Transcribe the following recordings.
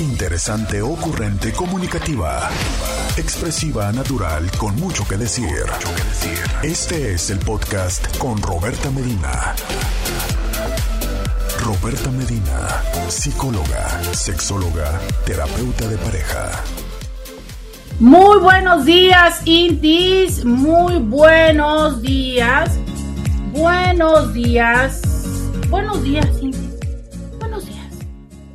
Interesante, ocurrente, comunicativa. Expresiva, natural, con mucho que decir. Este es el podcast con Roberta Medina. Roberta Medina, psicóloga, sexóloga, terapeuta de pareja. Muy buenos días, Intis. Muy buenos días. Buenos días. Buenos días, Intis. Buenos días.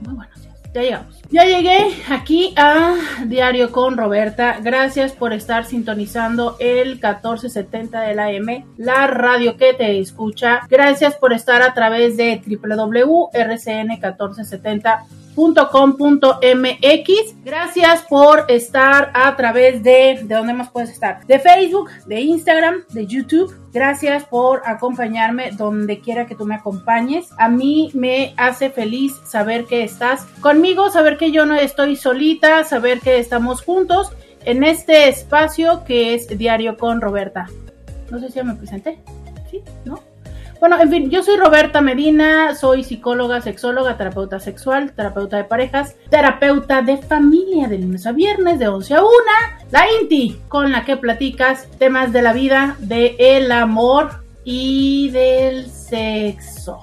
Muy buenos días. Ya llegamos. Ya llegué aquí a Diario con Roberta. Gracias por estar sintonizando el 1470 de la M, la radio que te escucha. Gracias por estar a través de www.rcn1470 .com.mx. Gracias por estar a través de, ¿de dónde más puedes estar? De Facebook, de Instagram, de YouTube. Gracias por acompañarme donde quiera que tú me acompañes. A mí me hace feliz saber que estás conmigo, saber que yo no estoy solita, saber que estamos juntos en este espacio que es Diario con Roberta. No sé si ya me presenté. ¿Sí? ¿No? Bueno, en fin, yo soy Roberta Medina, soy psicóloga, sexóloga, terapeuta sexual, terapeuta de parejas, terapeuta de familia de lunes a viernes de 11 a 1, la INTI, con la que platicas temas de la vida, de el amor y del sexo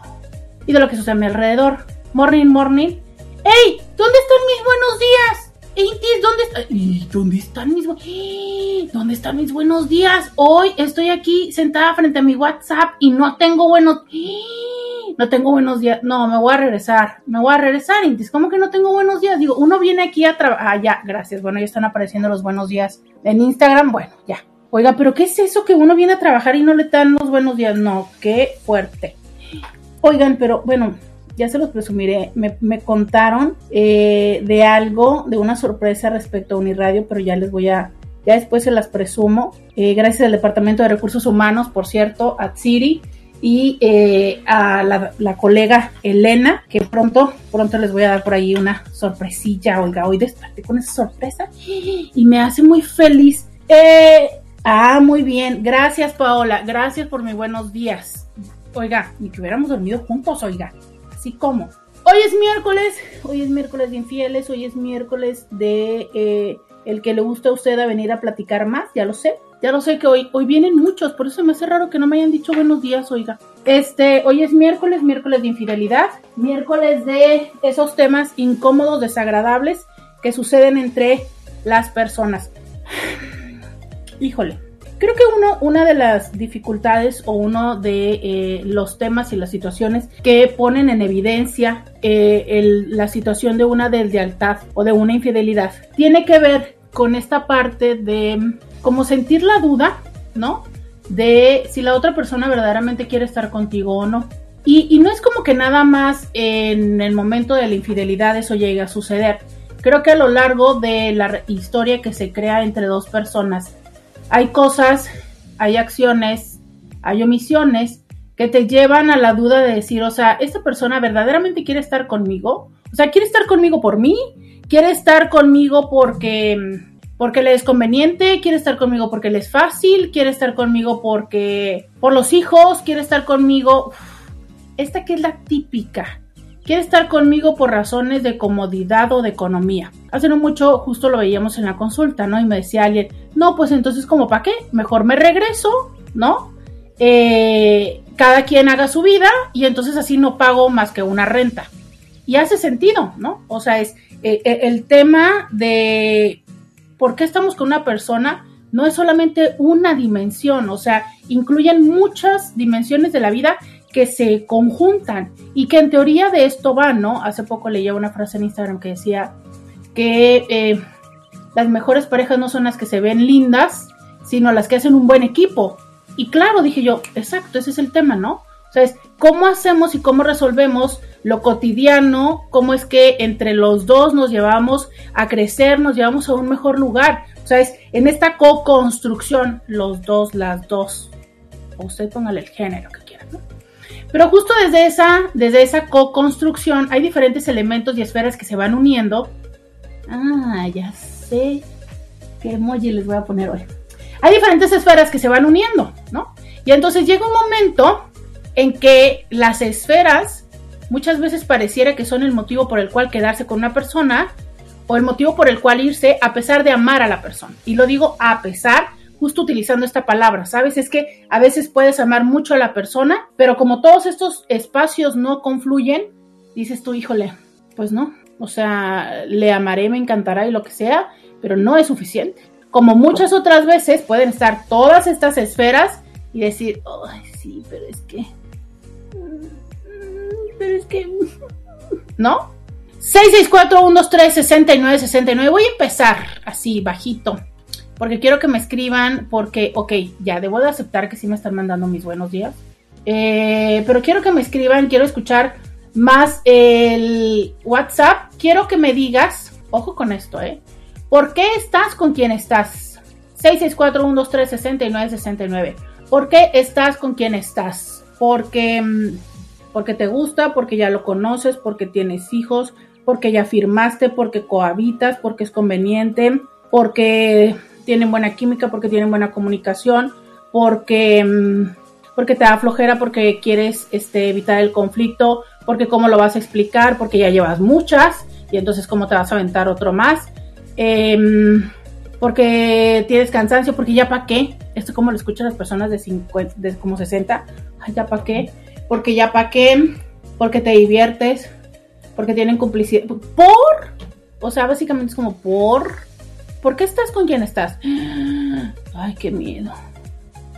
y de lo que sucede a mi alrededor. Morning, morning. ¡Ey! ¿Dónde están mis buenos días? Intis, ¿dónde está? ¿Y dónde están mis ¿Dónde están mis buenos días? Hoy estoy aquí sentada frente a mi WhatsApp y no tengo buenos no tengo buenos días. No, me voy a regresar. Me voy a regresar, Intis. ¿Cómo que no tengo buenos días? Digo, uno viene aquí a trabajar. Ah, ya, gracias. Bueno, ya están apareciendo los buenos días en Instagram. Bueno, ya. Oiga, pero ¿qué es eso que uno viene a trabajar y no le dan los buenos días? No, qué fuerte. Oigan, pero bueno, ya se los presumiré, me, contaron eh, de algo, de una sorpresa respecto a Uniradio, pero ya les voy a, ya después se las presumo. Eh, gracias al Departamento de Recursos Humanos, por cierto, a Tsiri y eh, a la, colega Elena, que pronto, pronto les voy a dar por ahí una sorpresilla. Oiga, hoy desperté con esa sorpresa y me hace muy feliz. ah, muy bien. Gracias, Paola. Gracias por mis buenos días. Oiga, ni que hubiéramos dormido juntos, oiga así como. Hoy es miércoles, hoy es miércoles de infieles, hoy es miércoles de eh, el que le gusta a usted a venir a platicar más, ya lo sé. Ya lo sé que hoy, hoy vienen muchos, por eso me hace raro que no me hayan dicho buenos días, oiga. Este, hoy es miércoles, miércoles de infidelidad, miércoles de esos temas incómodos, desagradables que suceden entre las personas. Híjole, Creo que uno, una de las dificultades o uno de eh, los temas y las situaciones que ponen en evidencia eh, la situación de una deslealtad o de una infidelidad tiene que ver con esta parte de como sentir la duda, ¿no? De si la otra persona verdaderamente quiere estar contigo o no. Y, y no es como que nada más en el momento de la infidelidad eso llegue a suceder. Creo que a lo largo de la historia que se crea entre dos personas, hay cosas, hay acciones, hay omisiones que te llevan a la duda de decir, o sea, ¿esta persona verdaderamente quiere estar conmigo? O sea, ¿quiere estar conmigo por mí? ¿Quiere estar conmigo porque, porque le es conveniente? ¿Quiere estar conmigo porque le es fácil? ¿Quiere estar conmigo porque por los hijos? ¿Quiere estar conmigo? esta que es la típica quiere estar conmigo por razones de comodidad o de economía. Hace no mucho justo lo veíamos en la consulta, ¿no? Y me decía alguien, no, pues entonces como para qué, mejor me regreso, ¿no? Eh, cada quien haga su vida y entonces así no pago más que una renta. Y hace sentido, ¿no? O sea, es eh, eh, el tema de por qué estamos con una persona no es solamente una dimensión, o sea, incluyen muchas dimensiones de la vida que se conjuntan y que en teoría de esto va, ¿no? Hace poco leía una frase en Instagram que decía que eh, las mejores parejas no son las que se ven lindas, sino las que hacen un buen equipo. Y claro, dije yo, exacto, ese es el tema, ¿no? O sea, es cómo hacemos y cómo resolvemos lo cotidiano, cómo es que entre los dos nos llevamos a crecer, nos llevamos a un mejor lugar. O sea, es en esta co-construcción, los dos, las dos. O usted póngale el género que. Pero justo desde esa, desde esa co-construcción hay diferentes elementos y esferas que se van uniendo. Ah, ya sé qué emoji les voy a poner hoy. Hay diferentes esferas que se van uniendo, ¿no? Y entonces llega un momento en que las esferas muchas veces pareciera que son el motivo por el cual quedarse con una persona, o el motivo por el cual irse a pesar de amar a la persona. Y lo digo a pesar, justo utilizando esta palabra, ¿sabes? Es que a veces puedes amar mucho a la persona, pero como todos estos espacios no confluyen, dices tú, híjole, pues no. O sea, le amaré, me encantará y lo que sea, pero no es suficiente. Como muchas otras veces pueden estar todas estas esferas y decir, ay, sí, pero es que... Pero es que... ¿No? 664-123-6969. Voy a empezar así, bajito. Porque quiero que me escriban, porque, ok, ya debo de aceptar que sí me están mandando mis buenos días. Eh, pero quiero que me escriban, quiero escuchar más el WhatsApp. Quiero que me digas, ojo con esto, ¿eh? ¿Por qué estás con quien estás? 664-123-6969. ¿Por qué estás con quien estás? Porque, mm, porque te gusta, porque ya lo conoces, porque tienes hijos, porque ya firmaste, porque cohabitas, porque es conveniente, porque tienen buena química, porque tienen buena comunicación, porque, mm, porque te da flojera, porque quieres este, evitar el conflicto, porque cómo lo vas a explicar, porque ya llevas muchas y entonces cómo te vas a aventar otro más, em, porque tienes cansancio, porque ya para qué, esto como lo escuchan las personas de, 50, de como 60, Ay, ya para qué, porque ya para qué, porque te diviertes, porque tienen complicidad. ¿Por? O sea, básicamente es como por. ¿Por qué estás con quien estás? Ay, qué miedo.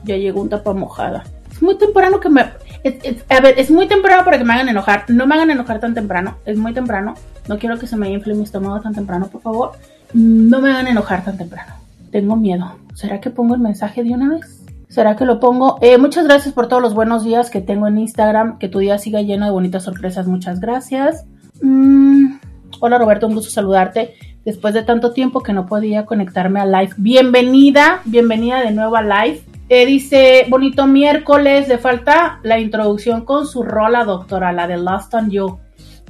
Ya llegó un tapa mojada. Es muy temprano que me. a ver, es muy temprano para que me hagan enojar. No me hagan enojar tan temprano. Es muy temprano. No quiero que se me infle mi estómago tan temprano, por favor. No me hagan enojar tan temprano. Tengo miedo. ¿Será que pongo el mensaje de una vez? ¿Será que lo pongo? Eh, muchas gracias por todos los buenos días que tengo en Instagram. Que tu día siga lleno de bonitas sorpresas. Muchas gracias. Mm, hola Roberto, un gusto saludarte. Después de tanto tiempo que no podía conectarme a live. Bienvenida, bienvenida de nuevo a live. Eh, dice, bonito miércoles, le falta la introducción con su rola, doctora, la de Lost on You.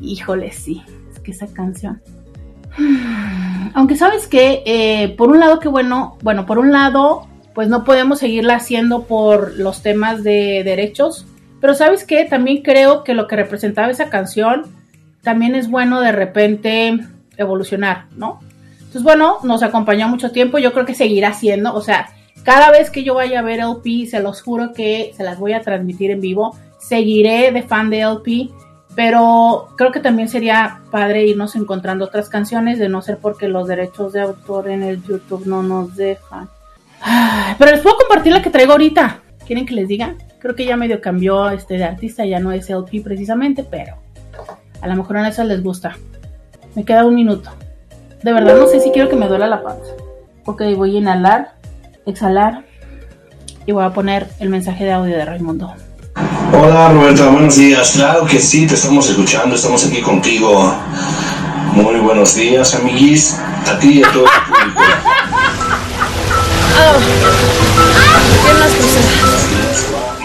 Híjole, sí, es que esa canción. Aunque sabes que, eh, por un lado, qué bueno, bueno, por un lado, pues no podemos seguirla haciendo por los temas de derechos, pero sabes que también creo que lo que representaba esa canción también es bueno de repente evolucionar, ¿no? Entonces, bueno, nos acompañó mucho tiempo, yo creo que seguirá siendo, o sea, cada vez que yo vaya a ver LP, se los juro que se las voy a transmitir en vivo, seguiré de fan de LP, pero creo que también sería padre irnos encontrando otras canciones, de no ser porque los derechos de autor en el YouTube no nos dejan. Pero les puedo compartir la que traigo ahorita. ¿Quieren que les diga? Creo que ya medio cambió este de artista, ya no es LP precisamente, pero a lo mejor a esas les gusta. Me queda un minuto. De verdad no sé si quiero que me duela la panza. Ok, voy a inhalar, exhalar y voy a poner el mensaje de audio de Raimundo. Hola Roberta, buenos días. Claro que sí, te estamos escuchando, estamos aquí contigo. Muy buenos días, amiguis. A ti y a todo el público.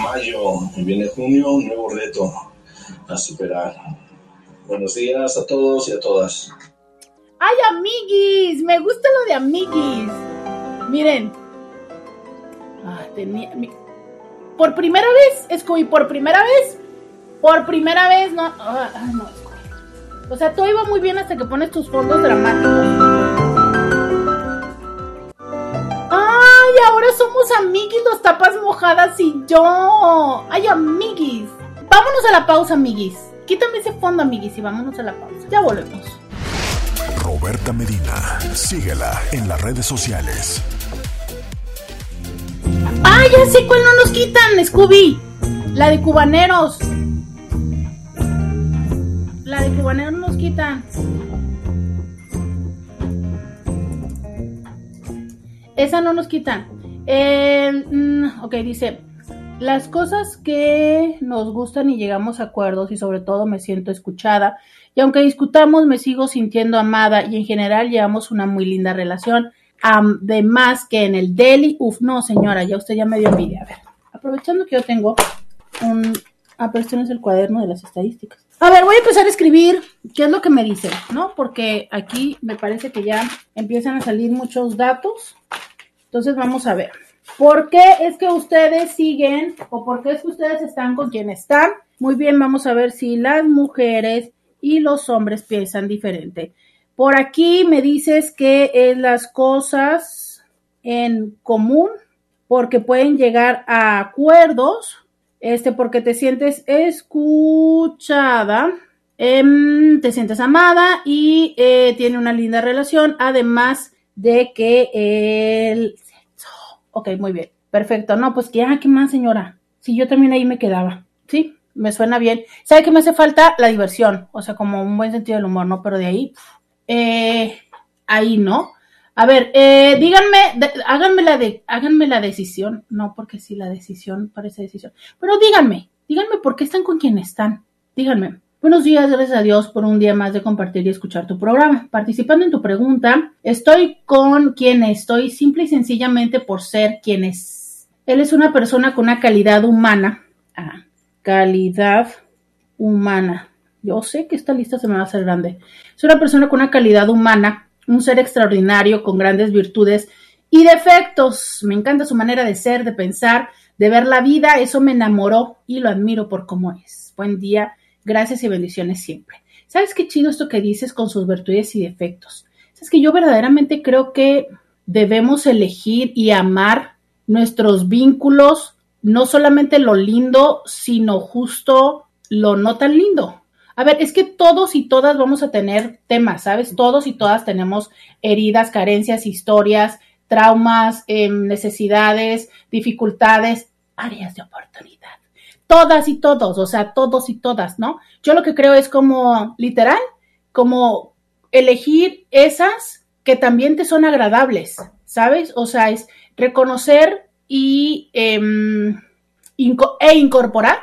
Mayo, viene junio, un nuevo reto a superar. Buenos días a todos y a todas. ¡Ay, amiguis! Me gusta lo de amiguis. Miren. Ah, tenía. Por primera vez, Scooby, por primera vez. Por primera vez, no. Ah, no, Scooby. O sea, todo iba muy bien hasta que pones tus fondos dramáticos. ¡Ay! Ahora somos amiguis, los tapas mojadas y yo. ¡Ay, amiguis! Vámonos a la pausa, amiguis. Quítame ese fondo, amiguis, y vámonos a la pausa. Ya volvemos. Roberta Medina, síguela en las redes sociales. ¡Ah, ya sé cuál no nos quitan, Scooby! La de cubaneros. La de cubaneros no nos quitan. Esa no nos quitan. Eh, mm, ok, dice, las cosas que nos gustan y llegamos a acuerdos y sobre todo me siento escuchada y aunque discutamos me sigo sintiendo amada y en general llevamos una muy linda relación. Además que en el deli, uff, no señora, ya usted ya me dio envidia. A ver, aprovechando que yo tengo un... Ah, pero este no es el cuaderno de las estadísticas. A ver, voy a empezar a escribir qué es lo que me dice, ¿no? Porque aquí me parece que ya empiezan a salir muchos datos. Entonces vamos a ver. ¿Por qué es que ustedes siguen o por qué es que ustedes están con quien están? Muy bien, vamos a ver si las mujeres y los hombres piensan diferente. Por aquí me dices que es las cosas en común, porque pueden llegar a acuerdos, este, porque te sientes escuchada, em, te sientes amada y eh, tiene una linda relación, además de que sexo. Ok, muy bien, perfecto. No, pues que, ah, ¿qué más, señora? Si yo también ahí me quedaba, ¿sí? Me suena bien. ¿Sabe qué me hace falta? La diversión, o sea, como un buen sentido del humor, ¿no? Pero de ahí, eh, ahí no. A ver, eh, díganme, háganme, la de, háganme la decisión. No, porque si la decisión parece decisión. Pero díganme, díganme por qué están con quien están. Díganme. Buenos días, gracias a Dios por un día más de compartir y escuchar tu programa. Participando en tu pregunta, estoy con quien estoy simple y sencillamente por ser quien es. Él es una persona con una calidad humana. Ah, calidad humana. Yo sé que esta lista se me va a hacer grande. Es una persona con una calidad humana, un ser extraordinario con grandes virtudes y defectos. Me encanta su manera de ser, de pensar, de ver la vida. Eso me enamoró y lo admiro por cómo es. Buen día, gracias y bendiciones siempre. ¿Sabes qué chido esto que dices con sus virtudes y defectos? Es que yo verdaderamente creo que debemos elegir y amar nuestros vínculos, no solamente lo lindo, sino justo lo no tan lindo. A ver, es que todos y todas vamos a tener temas, ¿sabes? Todos y todas tenemos heridas, carencias, historias, traumas, em, necesidades, dificultades, áreas de oportunidad. Todas y todos, o sea, todos y todas, ¿no? Yo lo que creo es como, literal, como elegir esas que también te son agradables, ¿sabes? O sea, es reconocer y em, e incorporar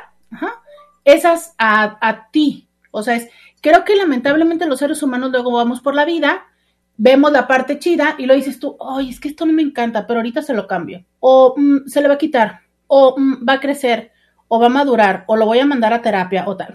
esas a, a ti, o sea, es, creo que lamentablemente los seres humanos luego vamos por la vida, vemos la parte chida y lo dices tú, ay, es que esto no me encanta, pero ahorita se lo cambio. O mm, se le va a quitar, o mm, va a crecer, o va a madurar, o lo voy a mandar a terapia, o tal.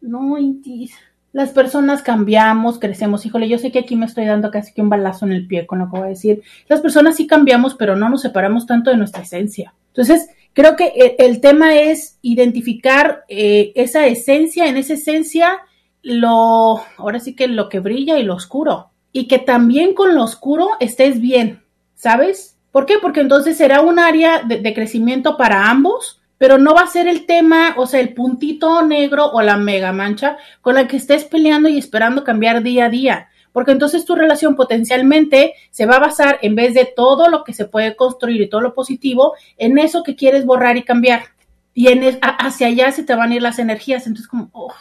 No, Intis. Las personas cambiamos, crecemos. Híjole, yo sé que aquí me estoy dando casi que un balazo en el pie con lo que voy a decir. Las personas sí cambiamos, pero no nos separamos tanto de nuestra esencia. Entonces, Creo que el, tema es identificar eh, esa esencia, en esa esencia, lo, ahora sí que lo que brilla y lo oscuro. Y que también con lo oscuro estés bien, ¿sabes? ¿Por qué? Porque entonces será un área de crecimiento para ambos, pero no va a ser el tema, o sea, el puntito negro o la mega mancha con la que estés peleando y esperando cambiar día a día porque entonces tu relación potencialmente se va a basar en vez de todo lo que se puede construir y todo lo positivo, en eso que quieres borrar y cambiar. Y en hacia allá se te van a ir las energías. Entonces, como, oh,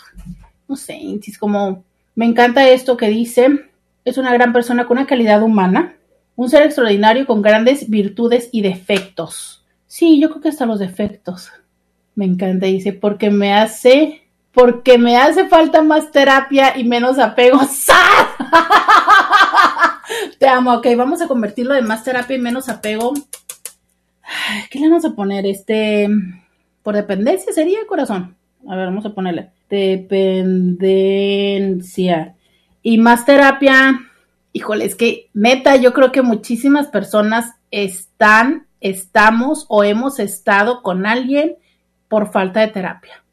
no sé, es como, me encanta esto que dice, es una gran persona con una calidad humana, un ser extraordinario con grandes virtudes y defectos. Sí, yo creo que hasta los defectos. Me encanta, dice, porque me hace porque me hace falta más terapia y menos apego. Te amo, ok, vamos a convertirlo de más terapia y menos apego. ¿Qué le vamos a poner? Este, por dependencia sería corazón. A ver, vamos a ponerle dependencia y más terapia. Híjole, es que neta, yo creo que muchísimas personas están, estamos o hemos estado con alguien por falta de terapia.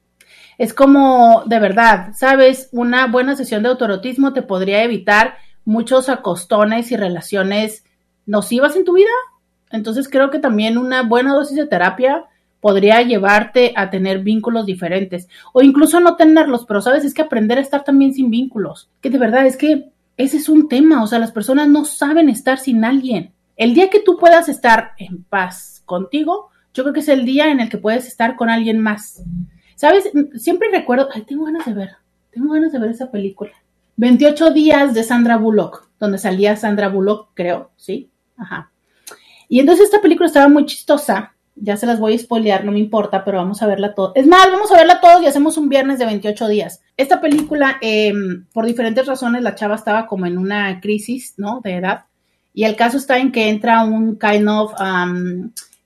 Es como, de verdad, sabes, una buena sesión de autorotismo te podría evitar muchos acostones y relaciones nocivas en tu vida. Entonces creo que también una buena dosis de terapia podría llevarte a tener vínculos diferentes o incluso no tenerlos, pero sabes, es que aprender a estar también sin vínculos, que de verdad es que ese es un tema, o sea, las personas no saben estar sin alguien. El día que tú puedas estar en paz contigo, yo creo que es el día en el que puedes estar con alguien más. ¿Sabes? Siempre recuerdo, ay, tengo ganas de ver, tengo ganas de ver esa película. 28 días de Sandra Bullock, donde salía Sandra Bullock, creo, ¿sí? Ajá. Y entonces esta película estaba muy chistosa. Ya se las voy a spoilear, no me importa, pero vamos a verla todo. Es más, vamos a verla todos y hacemos un viernes de 28 días. Esta película, em, por diferentes razones, la chava estaba como en una crisis, ¿no? De edad. Y el caso está en que entra un kind of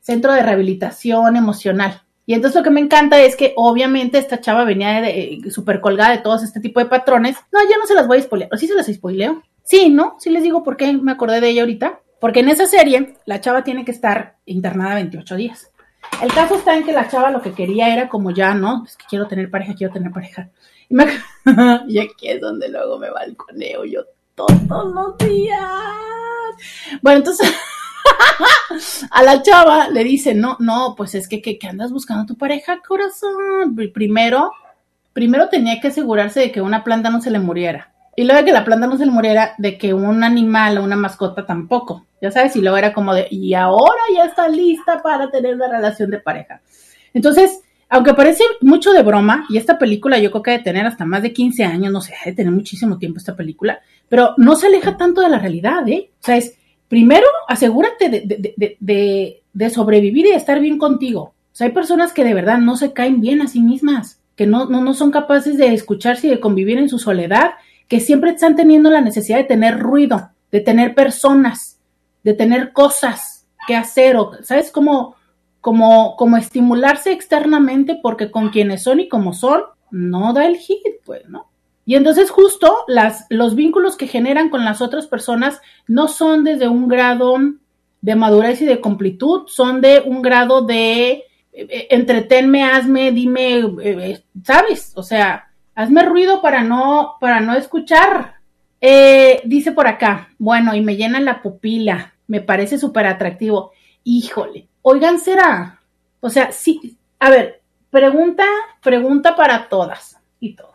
centro de rehabilitación emocional, y entonces lo que me encanta es que obviamente esta chava venía de, súper colgada de todos este tipo de patrones. No, ya no se las voy a spoilear. ¿O sí se las spoileo? Sí, ¿no? Sí les digo por qué me acordé de ella ahorita. Porque en esa serie la chava tiene que estar internada 28 días. El caso está en que la chava lo que quería era como ya, ¿no? Es que quiero tener pareja, quiero tener pareja. Y, aquí es donde luego me balconeo yo todos los días. Bueno, entonces a la chava le dice, no, no, pues es que, que, andas buscando a tu pareja, corazón. Primero, primero tenía que asegurarse de que una planta no se le muriera. Y luego de que la planta no se le muriera, de que un animal o una mascota tampoco. Ya sabes, y luego era como de, y ahora ya está lista para tener la relación de pareja. Entonces, aunque parece mucho de broma, y esta película yo creo que debe tener hasta más de 15 años, no sé, debe tener muchísimo tiempo esta película, pero no se aleja tanto de la realidad, ¿eh? O sea, es, primero, asegúrate de, sobrevivir y de estar bien contigo. O sea, hay personas que de verdad no se caen bien a sí mismas, que no, no, no son capaces de escucharse y de convivir en su soledad, que siempre están teniendo la necesidad de tener ruido, de tener personas, de tener cosas que hacer, o, ¿sabes? cómo como, como estimularse externamente porque con quienes son y como son, no da el hit, pues, ¿no? Y entonces justo los vínculos que generan con las otras personas no son desde un grado de madurez y de completud, son de un grado de eh, eh, entretenme, hazme, dime, eh, ¿sabes? O sea, hazme ruido para no, para no escuchar. dice por acá, bueno, y me llena la pupila, me parece súper atractivo. Híjole, Oigan, será. O sea, sí, a ver, pregunta, pregunta para todas y todos.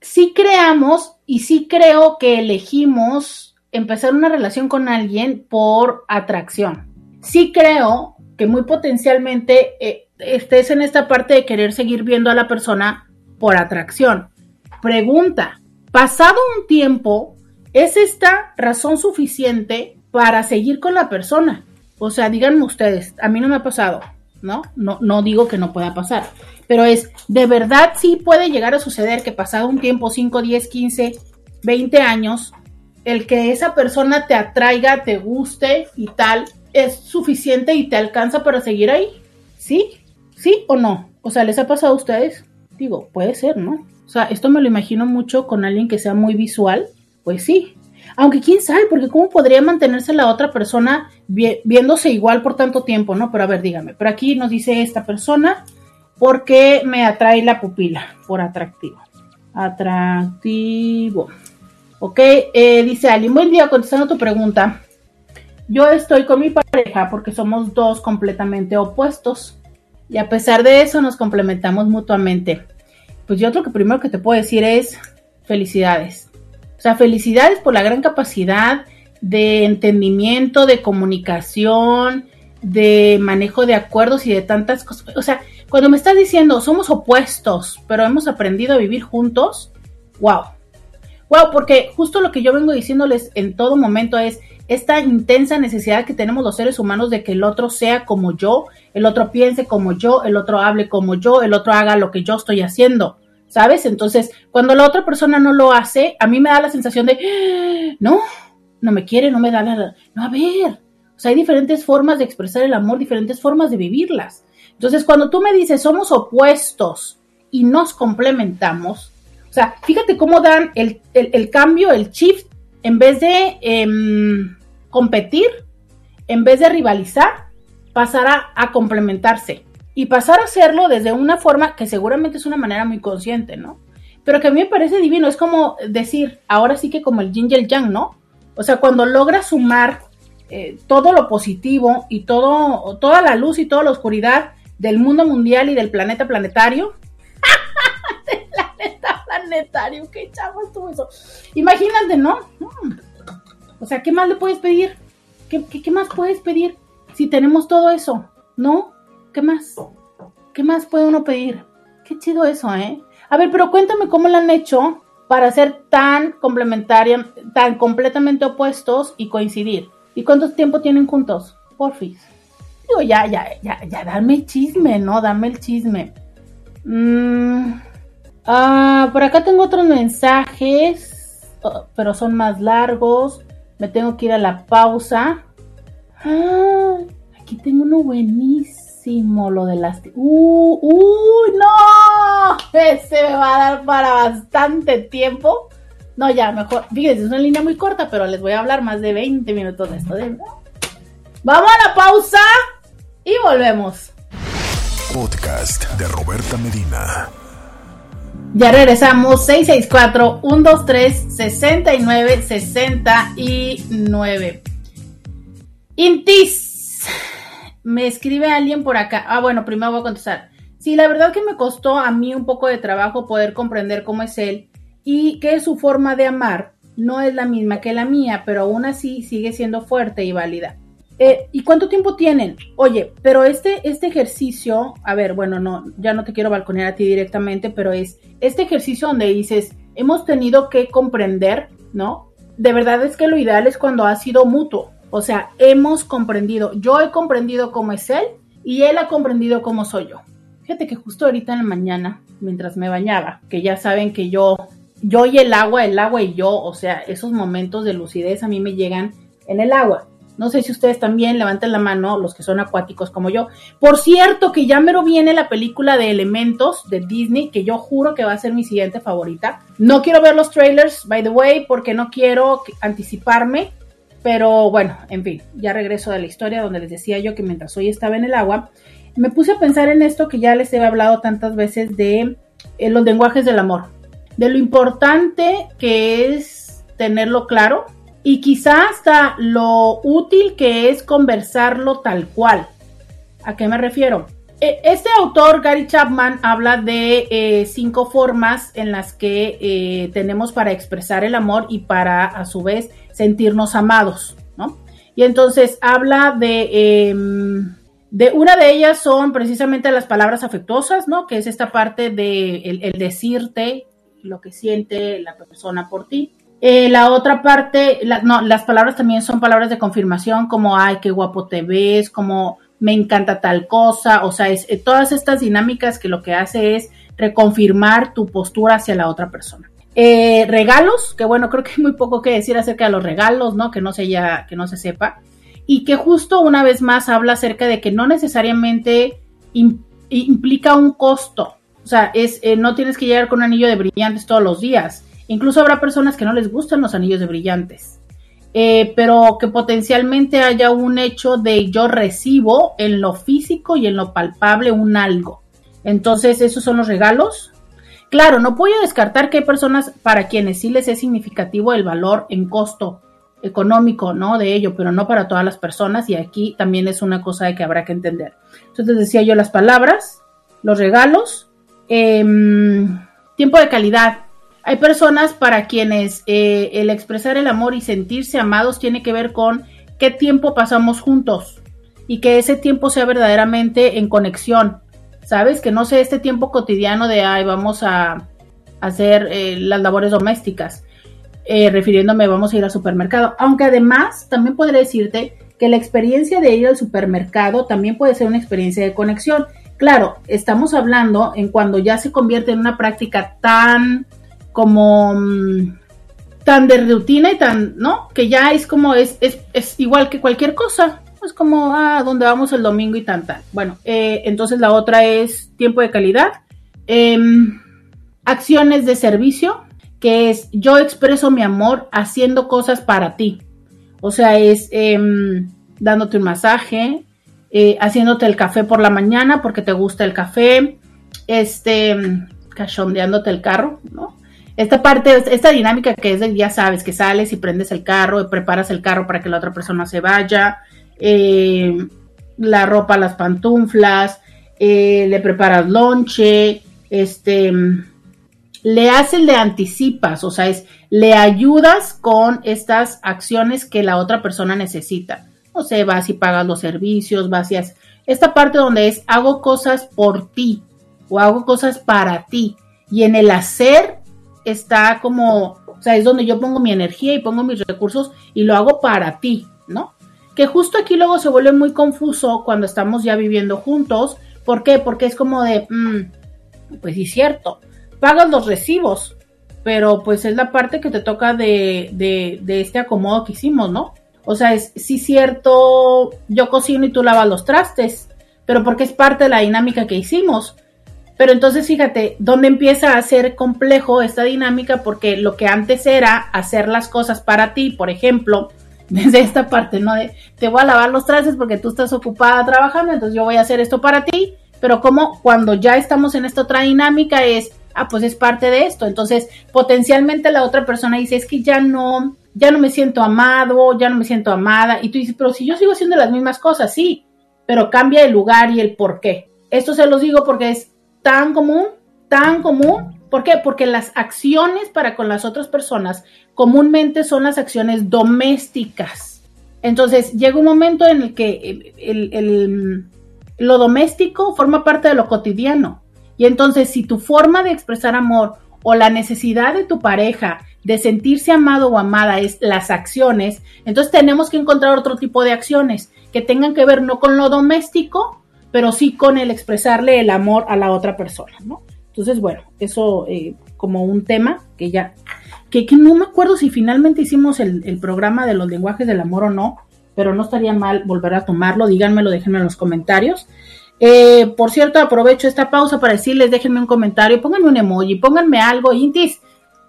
Sí creamos y sí creo que elegimos empezar una relación con alguien por atracción. Sí creo que muy potencialmente eh, estés en esta parte de querer seguir viendo a la persona por atracción. Pregunta, pasado un tiempo, ¿es esta razón suficiente para seguir con la persona. O sea, díganme ustedes, a mí no me ha pasado, ¿no? No, no digo que no pueda pasar, pero es, de verdad sí puede llegar a suceder que pasado un tiempo, 5, 10, 15, 20 años, el que esa persona te atraiga, te guste y tal, es suficiente y te alcanza para seguir ahí. ¿Sí? ¿Sí o no? O sea, ¿les ha pasado a ustedes? Digo, puede ser, ¿no? O sea, esto me lo imagino mucho con alguien que sea muy visual. Pues sí, aunque quién sabe, porque cómo podría mantenerse la otra persona viéndose igual por tanto tiempo, ¿no? Pero a ver, dígame, pero aquí nos dice esta persona, ¿por qué me atrae la pupila? Por atractivo. Atractivo. Ok, eh, dice Ali, buen día, contestando tu pregunta. Yo estoy con mi pareja porque somos dos completamente opuestos y a pesar de eso nos complementamos mutuamente. Pues yo lo que primero que te puedo decir es felicidades sea, felicidades por la gran capacidad de entendimiento, de comunicación, de manejo de acuerdos y de tantas cosas. O sea, cuando me estás diciendo somos opuestos, pero hemos aprendido a vivir juntos, wow. Wow, porque justo lo que yo vengo diciéndoles en todo momento es esta intensa necesidad que tenemos los seres humanos de que el otro sea como yo, el otro piense como yo, el otro hable como yo, el otro haga lo que yo estoy haciendo. ¿Sabes? Entonces, cuando la otra persona no lo hace, a mí me da la sensación de, ¡Ah! no, no me quiere, no me da la... No, a ver, o sea, hay diferentes formas de expresar el amor, diferentes formas de vivirlas. Entonces, cuando tú me dices, somos opuestos y nos complementamos, o sea, fíjate cómo dan el, cambio, el shift, en vez de em, competir, en vez de rivalizar, pasará a complementarse y pasar a hacerlo desde una forma que seguramente es una manera muy consciente, ¿no? Pero que a mí me parece divino, es como decir, ahora sí que como el yin y el yang, ¿no? O sea, cuando logras sumar eh, todo lo positivo y todo, toda la luz y toda la oscuridad del mundo mundial y del planeta planetario, del planeta planetario, qué chavos tú eso. Imagínate, ¿no? Mm. O sea, ¿qué más le puedes pedir? ¿Qué, qué más puedes pedir si tenemos todo eso? ¿No? ¿Qué más? ¿Qué más puede uno pedir? Qué chido eso, ¿eh? A ver, pero cuéntame cómo lo han hecho para ser tan complementaria, tan completamente opuestos y coincidir. ¿Y cuánto tiempo tienen juntos? Porfis. Digo, ya, ya, ya, ya, dame chisme, ¿no? Dame el chisme. Mm, ah, por acá tengo otros mensajes, oh, pero son más largos. Me tengo que ir a la pausa. Ah, aquí tengo uno buenísimo lo de las... ¡Uh! ¡Uy, no! Ese me va a dar para bastante tiempo. No, ya, mejor. Fíjense, es una línea muy corta, pero les voy a hablar más de 20 minutos de esto. Vamos a la pausa y volvemos. Podcast de Roberta Medina. Ya regresamos 664-123-6969. Intis. Me escribe alguien por acá. Ah, bueno, primero voy a contestar. Sí, la verdad que me costó a mí un poco de trabajo poder comprender cómo es él y que su forma de amar no es la misma que la mía, pero aún así sigue siendo fuerte y válida. Eh, ¿Y cuánto tiempo tienen? Oye, pero este, este ejercicio, a ver, bueno, no, ya no te quiero balconear a ti directamente, pero es este ejercicio donde dices, hemos tenido que comprender, ¿no? De verdad es que lo ideal es cuando ha sido mutuo, o sea, hemos comprendido, yo he comprendido cómo es él y él ha comprendido cómo soy yo. Fíjate que justo ahorita en la mañana, mientras me bañaba, que ya saben que yo, yo y el agua, el agua y yo, o sea, esos momentos de lucidez a mí me llegan en el agua. No sé si ustedes también levanten la mano, los que son acuáticos como yo. Por cierto, que ya mero viene la película de Elementos de Disney, que yo juro que va a ser mi siguiente favorita. No quiero ver los trailers, by the way, porque no quiero anticiparme. Pero bueno, en fin, ya regreso de la historia donde les decía yo que mientras hoy estaba en el agua, me puse a pensar en esto que ya les he hablado tantas veces de eh, los lenguajes del amor, de lo importante que es tenerlo claro, y quizá hasta lo útil que es conversarlo tal cual. ¿A qué me refiero? E, este autor, Gary Chapman, habla de eh, cinco formas en las que eh, tenemos para expresar el amor y para, a su vez, sentirnos amados, ¿no? Y entonces habla de, em, de una de ellas son precisamente las palabras afectuosas, ¿no? Que es esta parte de el decirte lo que siente la persona por ti. Eh, la otra parte, no, las palabras también son palabras de confirmación, como, ay, qué guapo te ves, como, me encanta tal cosa, o sea, es, eh, todas estas dinámicas que lo que hace es reconfirmar tu postura hacia la otra persona. Eh, regalos, que bueno, creo que hay muy poco que decir acerca de los regalos, ¿no? Que no se ya, que no se sepa. Y que justo una vez más habla acerca de que no necesariamente implica un costo. O sea, es, no tienes que llegar con un anillo de brillantes todos los días. Incluso habrá personas que no les gustan los anillos de brillantes, eh, pero que potencialmente haya un hecho de yo recibo en lo físico y en lo palpable un algo. Entonces, esos son los regalos. Claro, no puedo descartar que hay personas para quienes sí les es significativo el valor en costo económico, ¿no? De ello, pero no para todas las personas y aquí también es una cosa de que habrá que entender. Entonces decía yo las palabras, los regalos, em, tiempo de calidad, hay personas para quienes eh, el expresar el amor y sentirse amados tiene que ver con qué tiempo pasamos juntos y que ese tiempo sea verdaderamente en conexión, ¿sabes? Que no sea este tiempo cotidiano de, ay, vamos a hacer eh, las labores domésticas, eh, refiriéndome, vamos a ir al supermercado. Aunque además también podría decirte que la experiencia de ir al supermercado también puede ser una experiencia de conexión. Claro, estamos hablando en cuando ya se convierte en una práctica tan como mm, tan de rutina y tan, ¿no? Que ya es como, es, es, es igual que cualquier cosa. Es como, ah, ¿dónde vamos el domingo y tan, tal. Bueno, eh, entonces la otra es tiempo de calidad. Em, acciones de servicio, que es yo expreso mi amor haciendo cosas para ti. O sea, es em, dándote un masaje, eh, haciéndote el café por la mañana porque te gusta el café, este, cachondeándote el carro, ¿no? Esta parte, esta dinámica que es de, ya sabes, que sales y prendes el carro preparas el carro para que la otra persona se vaya, eh, la ropa, las pantuflas, eh, le preparas lonche, este, le haces, le anticipas, o sea, es, le ayudas con estas acciones que la otra persona necesita. O sea, vas y pagas los servicios, vas y haces, esta parte donde es hago cosas por ti o hago cosas para ti. Y en el hacer está como, o sea, es donde yo pongo mi energía y pongo mis recursos y lo hago para ti, ¿no? Que justo aquí luego se vuelve muy confuso cuando estamos ya viviendo juntos. ¿Por qué? Porque es como de, mm, pues sí, cierto, pagas los recibos, pero pues es la parte que te toca de, de, de este acomodo que hicimos, ¿no? O sea, es sí cierto, yo cocino y tú lavas los trastes, pero porque es parte de la dinámica que hicimos. Pero entonces fíjate, ¿dónde empieza a ser complejo esta dinámica? Porque lo que antes era hacer las cosas para ti, por ejemplo, desde esta parte, ¿no? De te voy a lavar los trastes porque tú estás ocupada trabajando, entonces yo voy a hacer esto para ti. Pero como cuando ya estamos en esta otra dinámica es, ah, pues es parte de esto. Entonces, potencialmente la otra persona dice, es que ya no, ya no me siento amado, ya no me siento amada. Y tú dices, pero si yo sigo haciendo las mismas cosas, sí, pero cambia el lugar y el por qué. Esto se los digo porque es tan común, tan común. ¿Por qué? Porque las acciones para con las otras personas comúnmente son las acciones domésticas. Entonces, llega un momento en el que el, lo doméstico forma parte de lo cotidiano. Y entonces, si tu forma de expresar amor o la necesidad de tu pareja de sentirse amado o amada es las acciones, entonces tenemos que encontrar otro tipo de acciones que tengan que ver no con lo doméstico, pero sí con el expresarle el amor a la otra persona, ¿no? Entonces, bueno, eso eh, como un tema que ya, que, no me acuerdo si finalmente hicimos el, programa de los lenguajes del amor o no, pero no estaría mal volver a tomarlo, díganmelo, déjenme en los comentarios. Eh, por cierto, aprovecho esta pausa para decirles, déjenme un comentario, pónganme un emoji, pónganme algo, Intis,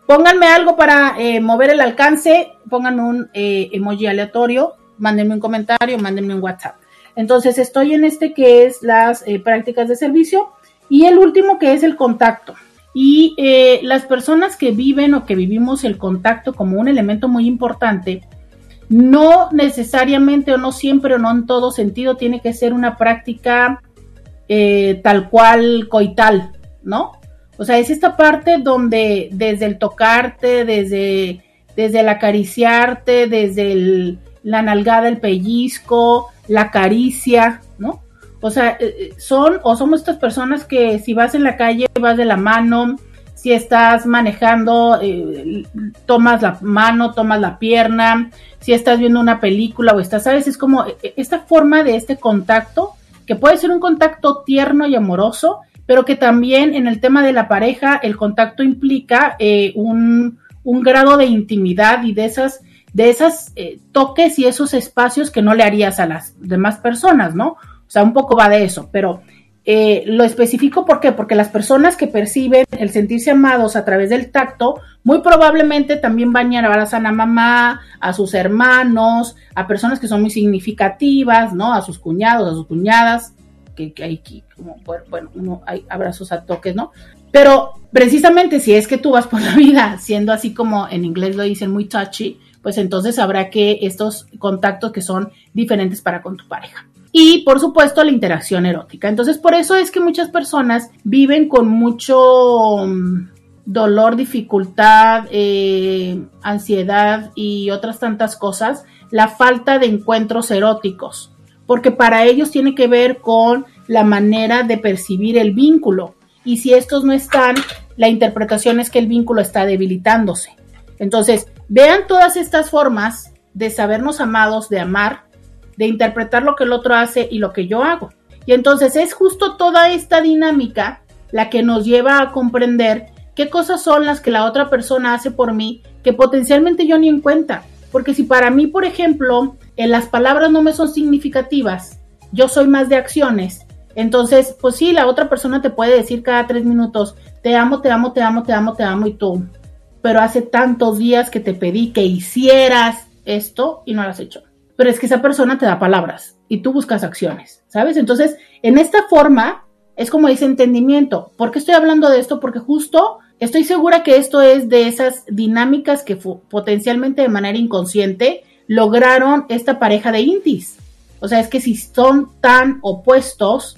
pónganme algo para eh, mover el alcance, pónganme un emoji aleatorio, mándenme un comentario, mándenme un WhatsApp. Entonces estoy en este que es las eh, prácticas de servicio y el último que es el contacto. Y eh, las personas que viven o que vivimos el contacto como un elemento muy importante, no necesariamente o no siempre o no en todo sentido tiene que ser una práctica eh, tal cual coital, ¿no? O sea, es esta parte donde desde el tocarte, desde, desde el acariciarte, desde el, la nalgada, el pellizco, la caricia, ¿no? O sea, eh, eh, son o somos estas personas que si vas en la calle vas de la mano, si estás manejando, eh, tomas la mano, tomas la pierna, si estás viendo una película o estás, ¿sabes? Es como esta forma de este contacto, que puede ser un contacto tierno y amoroso, pero que también en el tema de la pareja el contacto implica un, un grado de intimidad y de esas de esos eh, toques y esos espacios que no le harías a las demás personas, ¿no? O sea, un poco va de eso, pero eh, lo especifico ¿por qué? Porque las personas que perciben el sentirse amados a través del tacto, muy probablemente también van a abrazar a mamá, a sus hermanos, a personas que son muy significativas, ¿no? A sus cuñados, a sus cuñadas, que, hay como, bueno, uno, hay abrazos a toques, ¿no? Pero precisamente si es que tú vas por la vida siendo así como en inglés lo dicen muy touchy, pues entonces habrá que estos contactos que son diferentes para con tu pareja. Y por supuesto la interacción erótica. Entonces por eso es que muchas personas viven con mucho mm, dolor, dificultad, eh, ansiedad y otras tantas cosas, la falta de encuentros eróticos, porque para ellos tiene que ver con la manera de percibir el vínculo. Y si estos no están, la interpretación es que el vínculo está debilitándose. Entonces, vean todas estas formas de sabernos amados, de amar, de interpretar lo que el otro hace y lo que yo hago. Y entonces es justo toda esta dinámica la que nos lleva a comprender qué cosas son las que la otra persona hace por mí que potencialmente yo ni en cuenta. Porque si para mí, por ejemplo, en las palabras no me son significativas, yo soy más de acciones, entonces, pues sí, la otra persona te puede decir cada tres minutos, te amo, te amo, te amo, te amo, te amo, y tú, pero hace tantos días que te pedí que hicieras esto y no lo has hecho. Pero es que esa persona te da palabras y tú buscas acciones, ¿sabes? Entonces, en esta forma es como ese entendimiento. ¿Por qué estoy hablando de esto? Porque justo estoy segura que esto es de esas dinámicas que potencialmente de manera inconsciente lograron esta pareja de intis. O sea, es que si son tan opuestos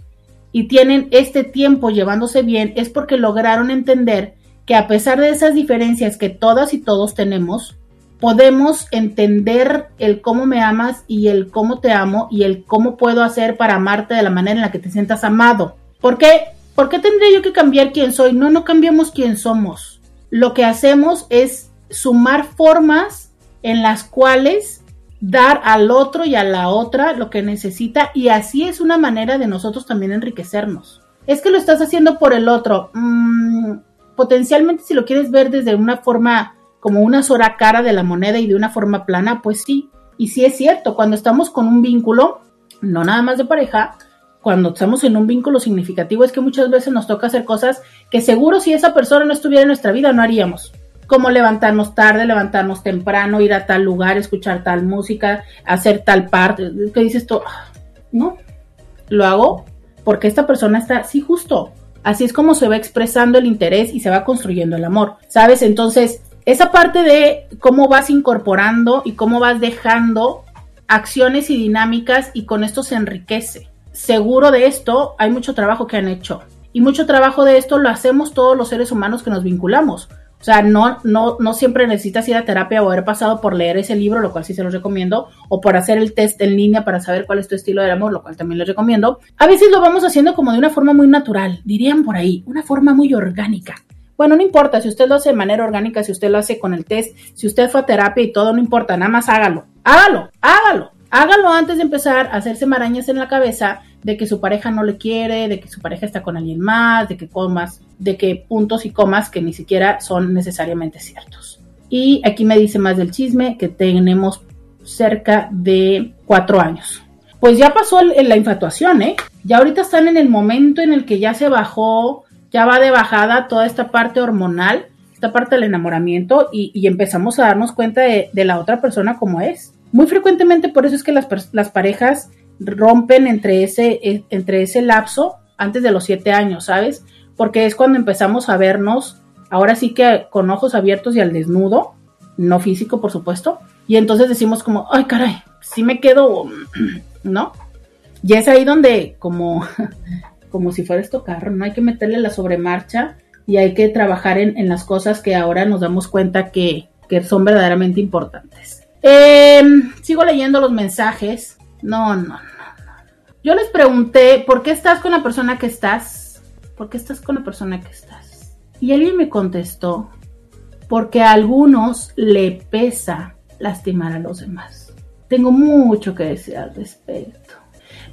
y tienen este tiempo llevándose bien, es porque lograron entender que a pesar de esas diferencias que todas y todos tenemos, podemos entender el cómo me amas y el cómo te amo y el cómo puedo hacer para amarte de la manera en la que te sientas amado. ¿Por qué? ¿Por qué tendría yo que cambiar quién soy? No, no cambiamos quién somos. Lo que hacemos es sumar formas en las cuales dar al otro y a la otra lo que necesita y así es una manera de nosotros también enriquecernos. Es que lo estás haciendo por el otro. Mm, potencialmente si lo quieres ver desde una forma como una sola cara de la moneda y de una forma plana, pues sí. Y sí es cierto, cuando estamos con un vínculo, no nada más de pareja, cuando estamos en un vínculo significativo es que muchas veces nos toca hacer cosas que seguro si esa persona no estuviera en nuestra vida no haríamos. Como levantarnos tarde, levantarnos temprano, ir a tal lugar, escuchar tal música, hacer tal parte. ¿Qué dices tú? No, lo hago porque esta persona está, sí, justo, Así es como se va expresando el interés y se va construyendo el amor, ¿sabes? Entonces, esa parte de cómo vas incorporando y cómo vas dejando acciones y dinámicas y con esto se enriquece. Seguro de esto hay mucho trabajo que han hecho y mucho trabajo de esto lo hacemos todos los seres humanos que nos vinculamos. Sea, no, no, no siempre necesitas ir a terapia o haber pasado por leer ese libro, lo cual sí se los recomiendo, o por hacer el test en línea para saber cuál es tu estilo de amor, lo cual también les recomiendo. A veces lo vamos haciendo como de una forma muy natural, dirían por ahí, una forma muy orgánica. Bueno, no importa si usted lo hace de manera orgánica, si usted lo hace con el test, si usted fue a terapia y todo, no importa, nada más hágalo, hágalo, hágalo. Hágalo antes de empezar a hacerse marañas en la cabeza de que su pareja no le quiere, de que su pareja está con alguien más, de que comas, de que puntos y comas que ni siquiera son necesariamente ciertos. Y aquí me dice más del chisme que tenemos cerca de cuatro años. Pues ya pasó la infatuación, ¿eh? Ya ahorita están en el momento en el que ya se bajó, ya va de bajada toda esta parte hormonal, esta parte del enamoramiento y, empezamos a darnos cuenta de, de la otra persona como es. Muy frecuentemente por eso es que las, las parejas rompen entre ese, e, entre ese lapso antes de los siete años, ¿sabes? Porque es cuando empezamos a vernos, ahora sí que con ojos abiertos y al desnudo, no físico, por supuesto, y entonces decimos como, ay, caray, sí me quedo, ¿no? Y es ahí donde, como, como si fuera esto carro, no hay que meterle la sobremarcha y hay que trabajar en, en las cosas que ahora nos damos cuenta que, que son verdaderamente importantes. Eh, sigo leyendo los mensajes. No, no, no, no. Yo les pregunté, ¿por qué estás con la persona que estás? ¿Por qué estás con la persona que estás? Y alguien me contestó, porque a algunos le pesa lastimar a los demás. Tengo mucho que decir al respecto.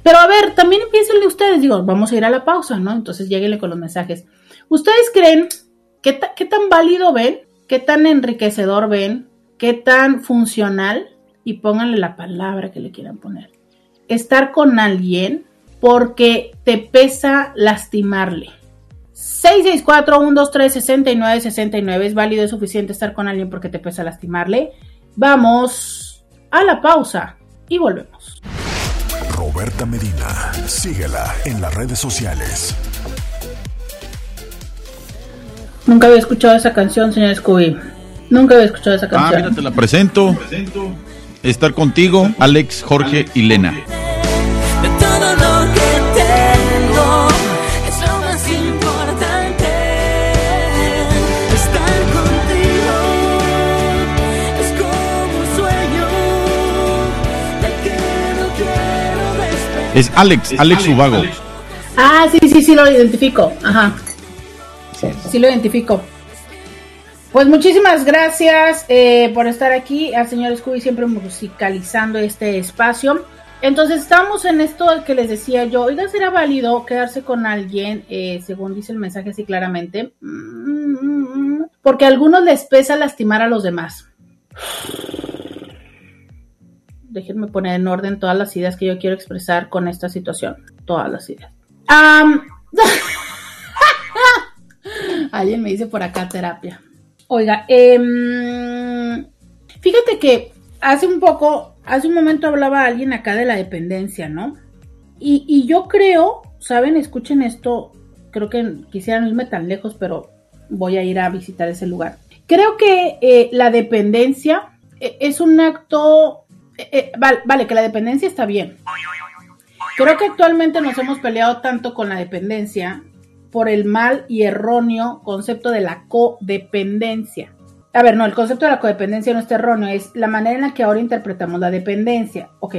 Pero a ver, también piénsenle ustedes, digo, vamos a ir a la pausa, ¿no? Entonces lleguenle con los mensajes. ¿Ustedes creen qué, qué tan válido ven? ¿Qué tan enriquecedor ven? qué tan funcional, y pónganle la palabra que le quieran poner, estar con alguien porque te pesa lastimarle. 664-123-6969 es válido, es suficiente estar con alguien porque te pesa lastimarle. Vamos a la pausa y volvemos. Roberta Medina, síguela en las redes sociales. Nunca había escuchado esa canción, señor Scooby. Nunca había escuchado esa canción. Ah, mira, te la presento. Estar contigo, Alex, Jorge y Lena. Es Alex, Alex Ubago. Ah, sí, sí, sí, lo identifico. Ajá. Sí, lo identifico. Pues muchísimas gracias eh, por estar aquí, al señor Scooby siempre musicalizando este espacio. Entonces estamos en esto que les decía yo, oiga, ¿será válido quedarse con alguien, eh, según dice el mensaje así claramente? Porque a algunos les pesa lastimar a los demás. Déjenme poner en orden todas las ideas que yo quiero expresar con esta situación. Todas las ideas. Alguien me dice por acá terapia. Oiga, em, fíjate que hace un poco, hace un momento hablaba alguien acá de la dependencia, ¿no? Y, yo creo, saben, escuchen esto, creo que quisieran irme tan lejos, pero voy a ir a visitar ese lugar. Creo que eh, la dependencia eh, es un acto, eh, vale, vale, que la dependencia está bien. Creo que actualmente nos hemos peleado tanto con la dependencia por el mal y erróneo concepto de la codependencia. A ver, no, el concepto de la codependencia no es erróneo, es la manera en la que ahora interpretamos la dependencia. Ok,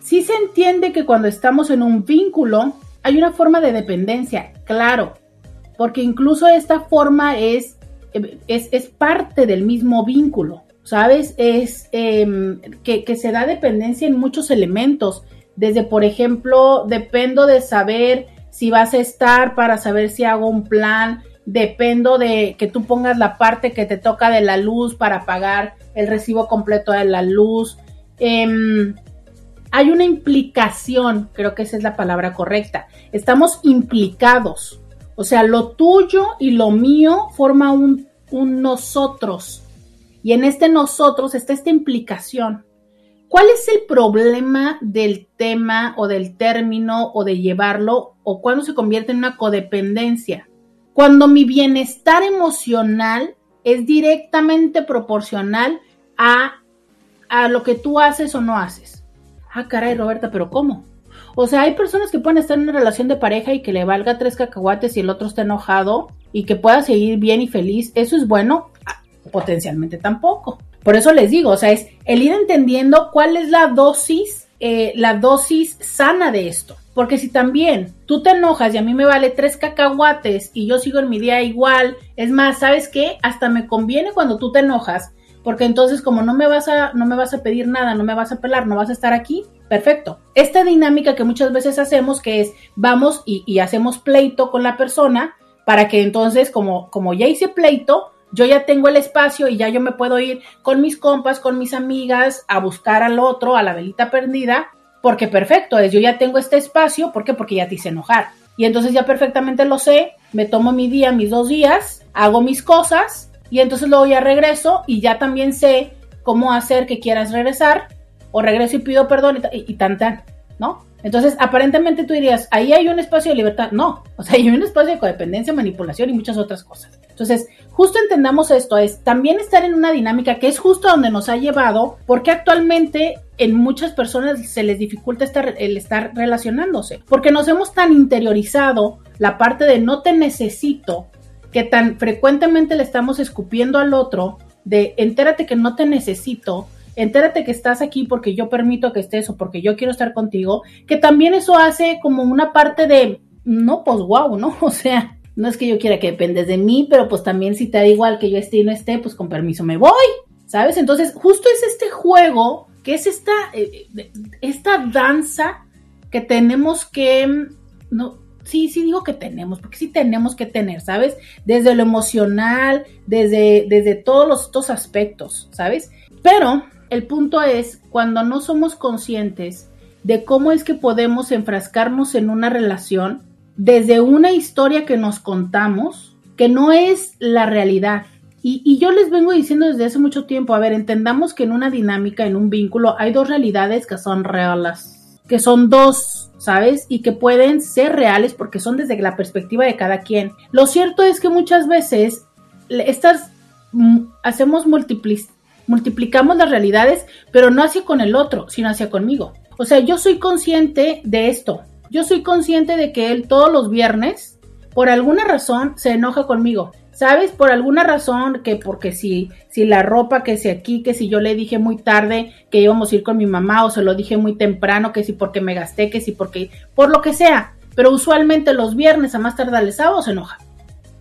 sí se entiende que cuando estamos en un vínculo hay una forma de dependencia, claro, porque incluso esta forma es, es, parte del mismo vínculo, ¿sabes? Es em, que, se da dependencia en muchos elementos, desde, por ejemplo, dependo de saber si vas a estar para saber si hago un plan, dependo de que tú pongas la parte que te toca de la luz para pagar el recibo completo de la luz. Em, hay una implicación, creo que esa es la palabra correcta. Estamos implicados. O sea, lo tuyo y lo mío forma un nosotros. Y en este nosotros está esta implicación. ¿Cuál es el problema del tema o del término o de llevarlo o cuando se convierte en una codependencia? cuando mi bienestar emocional es directamente proporcional a, a lo que tú haces o no haces. Ah, caray, Roberta, pero ¿cómo? O sea, hay personas que pueden estar en una relación de pareja y que le valga tres cacahuates y el otro está enojado y que pueda seguir bien y feliz. ¿Eso es bueno? Potencialmente tampoco. Por eso les digo, o sea, es el ir entendiendo cuál es la dosis, eh, la dosis sana de esto. Porque si también tú te enojas y a mí me vale tres cacahuates y yo sigo en mi día igual, es más, ¿sabes qué? Hasta me conviene cuando tú te enojas, porque entonces como no me vas a, no me vas a pedir nada, no me vas a pelar, no vas a estar aquí, perfecto. Esta dinámica que muchas veces hacemos, que es vamos y, y hacemos pleito con la persona, para que entonces, como, como ya hice pleito, yo ya tengo el espacio y ya yo me puedo ir con mis compas, con mis amigas, a buscar al otro, a la velita perdida, porque perfecto es, yo ya tengo este espacio, ¿por qué? Porque ya te hice enojar. Y entonces ya perfectamente lo sé, me tomo mi día, mis dos días, hago mis cosas y entonces luego ya regreso y ya también sé cómo hacer que quieras regresar o regreso y pido perdón y, y tan tan, ¿no? Entonces, aparentemente tú dirías, ahí hay un espacio de libertad. No, o sea, hay un espacio de codependencia, manipulación y muchas otras cosas. Entonces, justo entendamos esto, es también estar en una dinámica que es justo donde nos ha llevado, porque actualmente en muchas personas se les dificulta estar, el estar relacionándose, porque nos hemos tan interiorizado la parte de no te necesito, que tan frecuentemente le estamos escupiendo al otro, de entérate que no te necesito, entérate que estás aquí porque yo permito que estés o porque yo quiero estar contigo, que también eso hace como una parte de, no, pues wow, ¿no? O sea, no es que yo quiera que dependes de mí, pero pues también si te da igual que yo esté y no esté, pues con permiso me voy, ¿sabes? Entonces, justo es este juego, que es esta, eh, esta danza que tenemos que, no, sí, sí digo que tenemos, porque sí tenemos que tener, ¿sabes? Desde lo emocional, desde, desde todos los, estos aspectos, ¿sabes? Pero el punto es cuando no somos conscientes de cómo es que podemos enfrascarnos en una relación desde una historia que nos contamos, que no es la realidad. Y, yo les vengo diciendo desde hace mucho tiempo, a ver, entendamos que en una dinámica, en un vínculo, hay dos realidades que son reales, que son dos, ¿sabes? Y que pueden ser reales porque son desde la perspectiva de cada quien. Lo cierto es que muchas veces estas mm, hacemos múltiples multiplicamos las realidades, pero no hacia con el otro, sino hacia conmigo. O sea, yo soy consciente de esto. Yo soy consciente de que él todos los viernes, por alguna razón, se enoja conmigo. ¿Sabes? Por alguna razón, que porque si, si la ropa, que si aquí, que si yo le dije muy tarde que íbamos a ir con mi mamá o se lo dije muy temprano, que si porque me gasté, que si porque, por lo que sea. Pero usualmente los viernes a más tardar el sábado se enoja.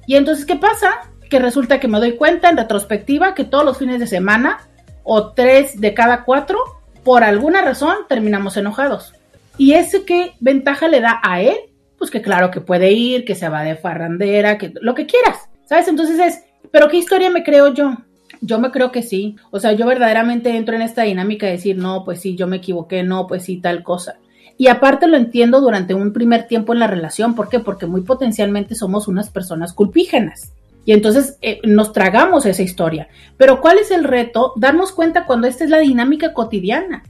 Y entonces, ¿qué pasa? que resulta que me doy cuenta en retrospectiva que todos los fines de semana o tres de cada cuatro, por alguna razón, terminamos enojados. ¿Y ese qué ventaja le da a él? Pues que claro que puede ir, que se va de farrandera, que lo que quieras, ¿sabes? Entonces es, pero ¿qué historia me creo yo? Yo me creo que sí. O sea, yo verdaderamente entro en esta dinámica de decir, no, pues sí, yo me equivoqué, no, pues sí, tal cosa. Y aparte lo entiendo durante un primer tiempo en la relación. ¿Por qué? Porque muy potencialmente somos unas personas culpígenas. Y entonces eh, nos tragamos esa historia. Pero ¿cuál es el reto? Darnos cuenta cuando esta es la dinámica cotidiana.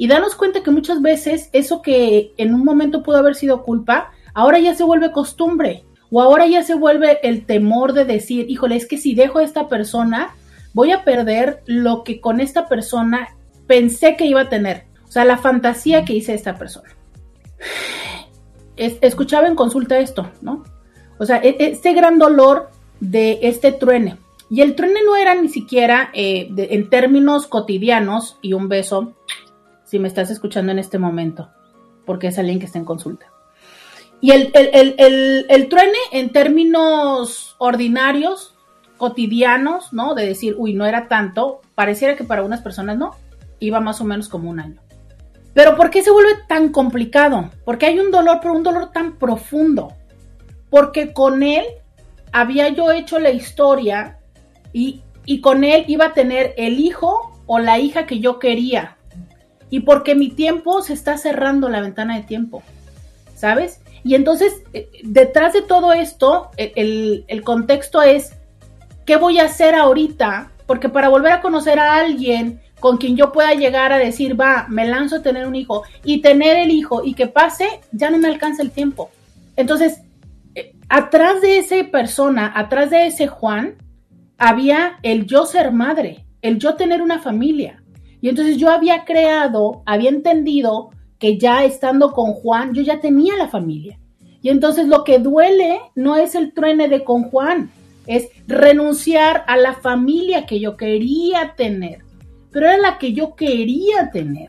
Y darnos cuenta que muchas veces eso que en un momento pudo haber sido culpa, ahora ya se vuelve costumbre. O ahora ya se vuelve el temor de decir, híjole, es que si dejo a esta persona, voy a perder lo que con esta persona pensé que iba a tener. O sea, la fantasía que hice esta persona. escuchaba en consulta esto, ¿no? O sea, este gran dolor de este truene. Y el truene no era ni siquiera eh, en términos cotidianos, y un beso si me estás escuchando en este momento, porque es alguien que está en consulta. Y el, el, truene en términos ordinarios, cotidianos, ¿no? De decir, uy, no era tanto, pareciera que para unas personas no, iba más o menos como un año. Pero ¿por qué se vuelve tan complicado? Porque hay un dolor, pero un dolor tan profundo. Porque con él había yo hecho la historia y, con él iba a tener el hijo o la hija que yo quería. Y porque mi tiempo se está cerrando la ventana de tiempo, ¿sabes? Y entonces, eh, detrás de todo esto, e, el, el, contexto es, ¿qué voy a hacer ahorita? Porque para volver a conocer a alguien con quien yo pueda llegar a decir, va, me lanzo a tener un hijo y tener el hijo y que pase, ya no me alcanza el tiempo. Entonces, eh, atrás de esa persona, atrás de ese Juan, había el yo ser madre, el yo tener una familia. Y entonces yo había creado, había entendido que ya estando con Juan, yo ya tenía la familia. Y entonces lo que duele no es el truene de con Juan, es renunciar a la familia que yo quería tener, pero era la que yo quería tener.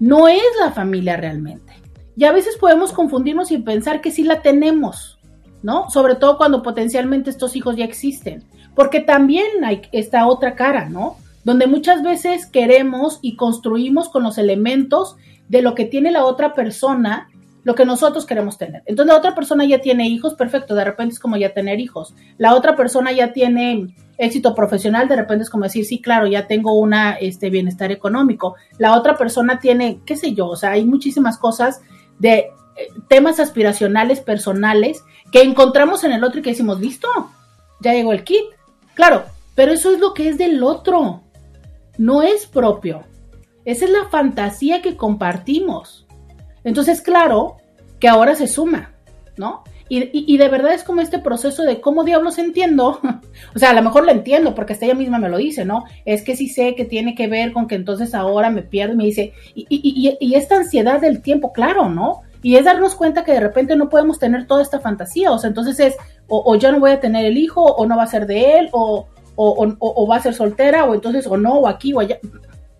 No es la familia realmente. Y a veces podemos confundirnos y pensar que sí la tenemos, ¿no? Sobre todo cuando potencialmente estos hijos ya existen. Porque también hay esta otra cara, ¿no? Donde muchas veces queremos y construimos con los elementos de lo que tiene la otra persona lo que nosotros queremos tener. Entonces la otra persona ya tiene hijos, perfecto, de repente es como ya tener hijos. La otra persona ya tiene éxito profesional, de repente es como decir, sí, claro, ya tengo una este bienestar económico. La otra persona tiene, qué sé yo, o sea, hay muchísimas cosas de eh, temas aspiracionales personales que encontramos en el otro y que decimos, listo, ya llegó el kit. Claro, pero eso es lo que es del otro, no es propio. Esa es la fantasía que compartimos. Entonces, claro que ahora se suma, ¿no? Y, de verdad es como este proceso de cómo diablos entiendo. o sea, a lo mejor lo entiendo porque hasta ella misma me lo dice, ¿no? Es que sí sé que tiene que ver con que entonces ahora me pierdo y me dice, y, esta ansiedad del tiempo, claro, ¿no? Y es darnos cuenta que de repente no podemos tener toda esta fantasía. O sea, entonces es, o, ya no voy a tener el hijo, o no va a ser de él, o, o va a ser soltera, o entonces, o no, o aquí, o allá.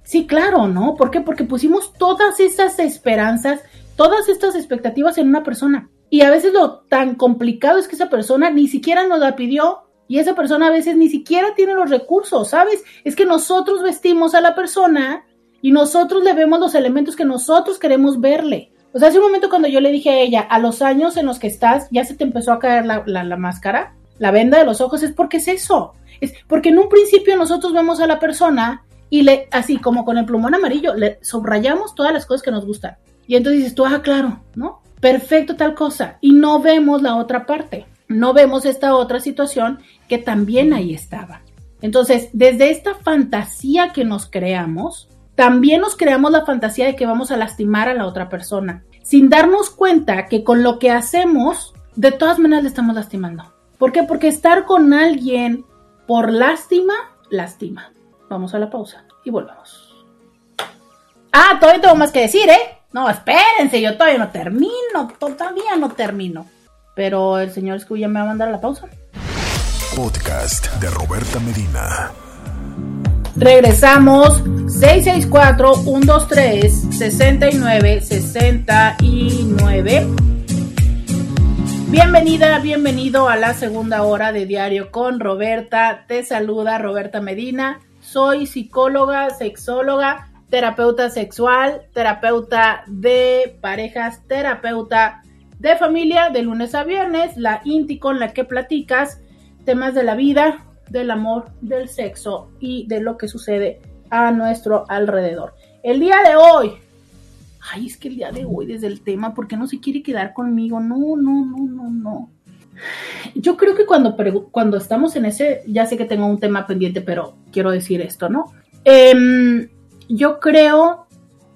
Sí, claro, ¿no? ¿Por qué? Porque pusimos todas esas esperanzas, todas estas expectativas en una persona. Y a veces lo tan complicado es que esa persona ni siquiera nos la pidió y esa persona a veces ni siquiera tiene los recursos, ¿sabes? Es que nosotros vestimos a la persona y nosotros le vemos los elementos que nosotros queremos verle. O sea, hace un momento cuando yo le dije a ella, a los años en los que estás, ya se te empezó a caer la, la máscara, la venda de los ojos, es porque es eso. Es porque en un principio nosotros vemos a la persona y le, así como con el plumón amarillo, le subrayamos todas las cosas que nos gustan. Y entonces dices tú, ah, claro, ¿no? Perfecto tal cosa. Y no vemos la otra parte. No vemos esta otra situación que también ahí estaba. Entonces, desde esta fantasía que nos creamos, también nos creamos la fantasía de que vamos a lastimar a la otra persona, sin darnos cuenta que con lo que hacemos, de todas maneras le estamos lastimando. ¿Por qué? Porque estar con alguien por lástima, lastima. Vamos a la pausa y volvemos. Ah, todavía tengo más que decir, ¿eh? No, espérense, yo todavía no termino, todavía no termino. Pero el señor Escuya me va a mandar a la pausa. Podcast de Roberta Medina. Regresamos 664-123-6969. Bienvenida, bienvenido a la segunda hora de Diario con Roberta. Te saluda Roberta Medina soy psicóloga, sexóloga, terapeuta sexual, terapeuta de parejas, terapeuta de familia de lunes a viernes, la INTI con la que platicas temas de la vida, del amor, del sexo y de lo que sucede a nuestro alrededor. El día de hoy, ay, es que el día de hoy desde el tema, ¿por qué no se quiere quedar conmigo? No, no, no, no, no. Yo creo que cuando, cuando estamos en ese, ya sé que tengo un tema pendiente, pero quiero decir esto, ¿no? Em, yo creo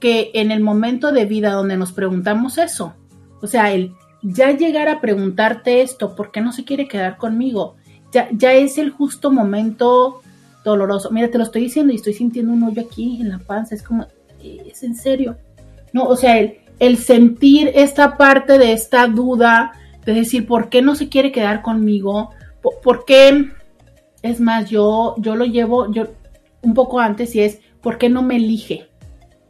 que en el momento de vida donde nos preguntamos eso, o sea, el ya llegar a preguntarte esto, ¿por qué no se quiere quedar conmigo? Ya, ya es el justo momento doloroso. Mira, te lo estoy diciendo y estoy sintiendo un hoyo aquí en la panza, es como, es en serio. No, o sea, el, sentir esta parte de esta duda, de decir, ¿por qué no se quiere quedar conmigo? ¿Por, qué? Es más, yo, yo lo llevo yo, un poco antes y es, ¿por qué no me elige?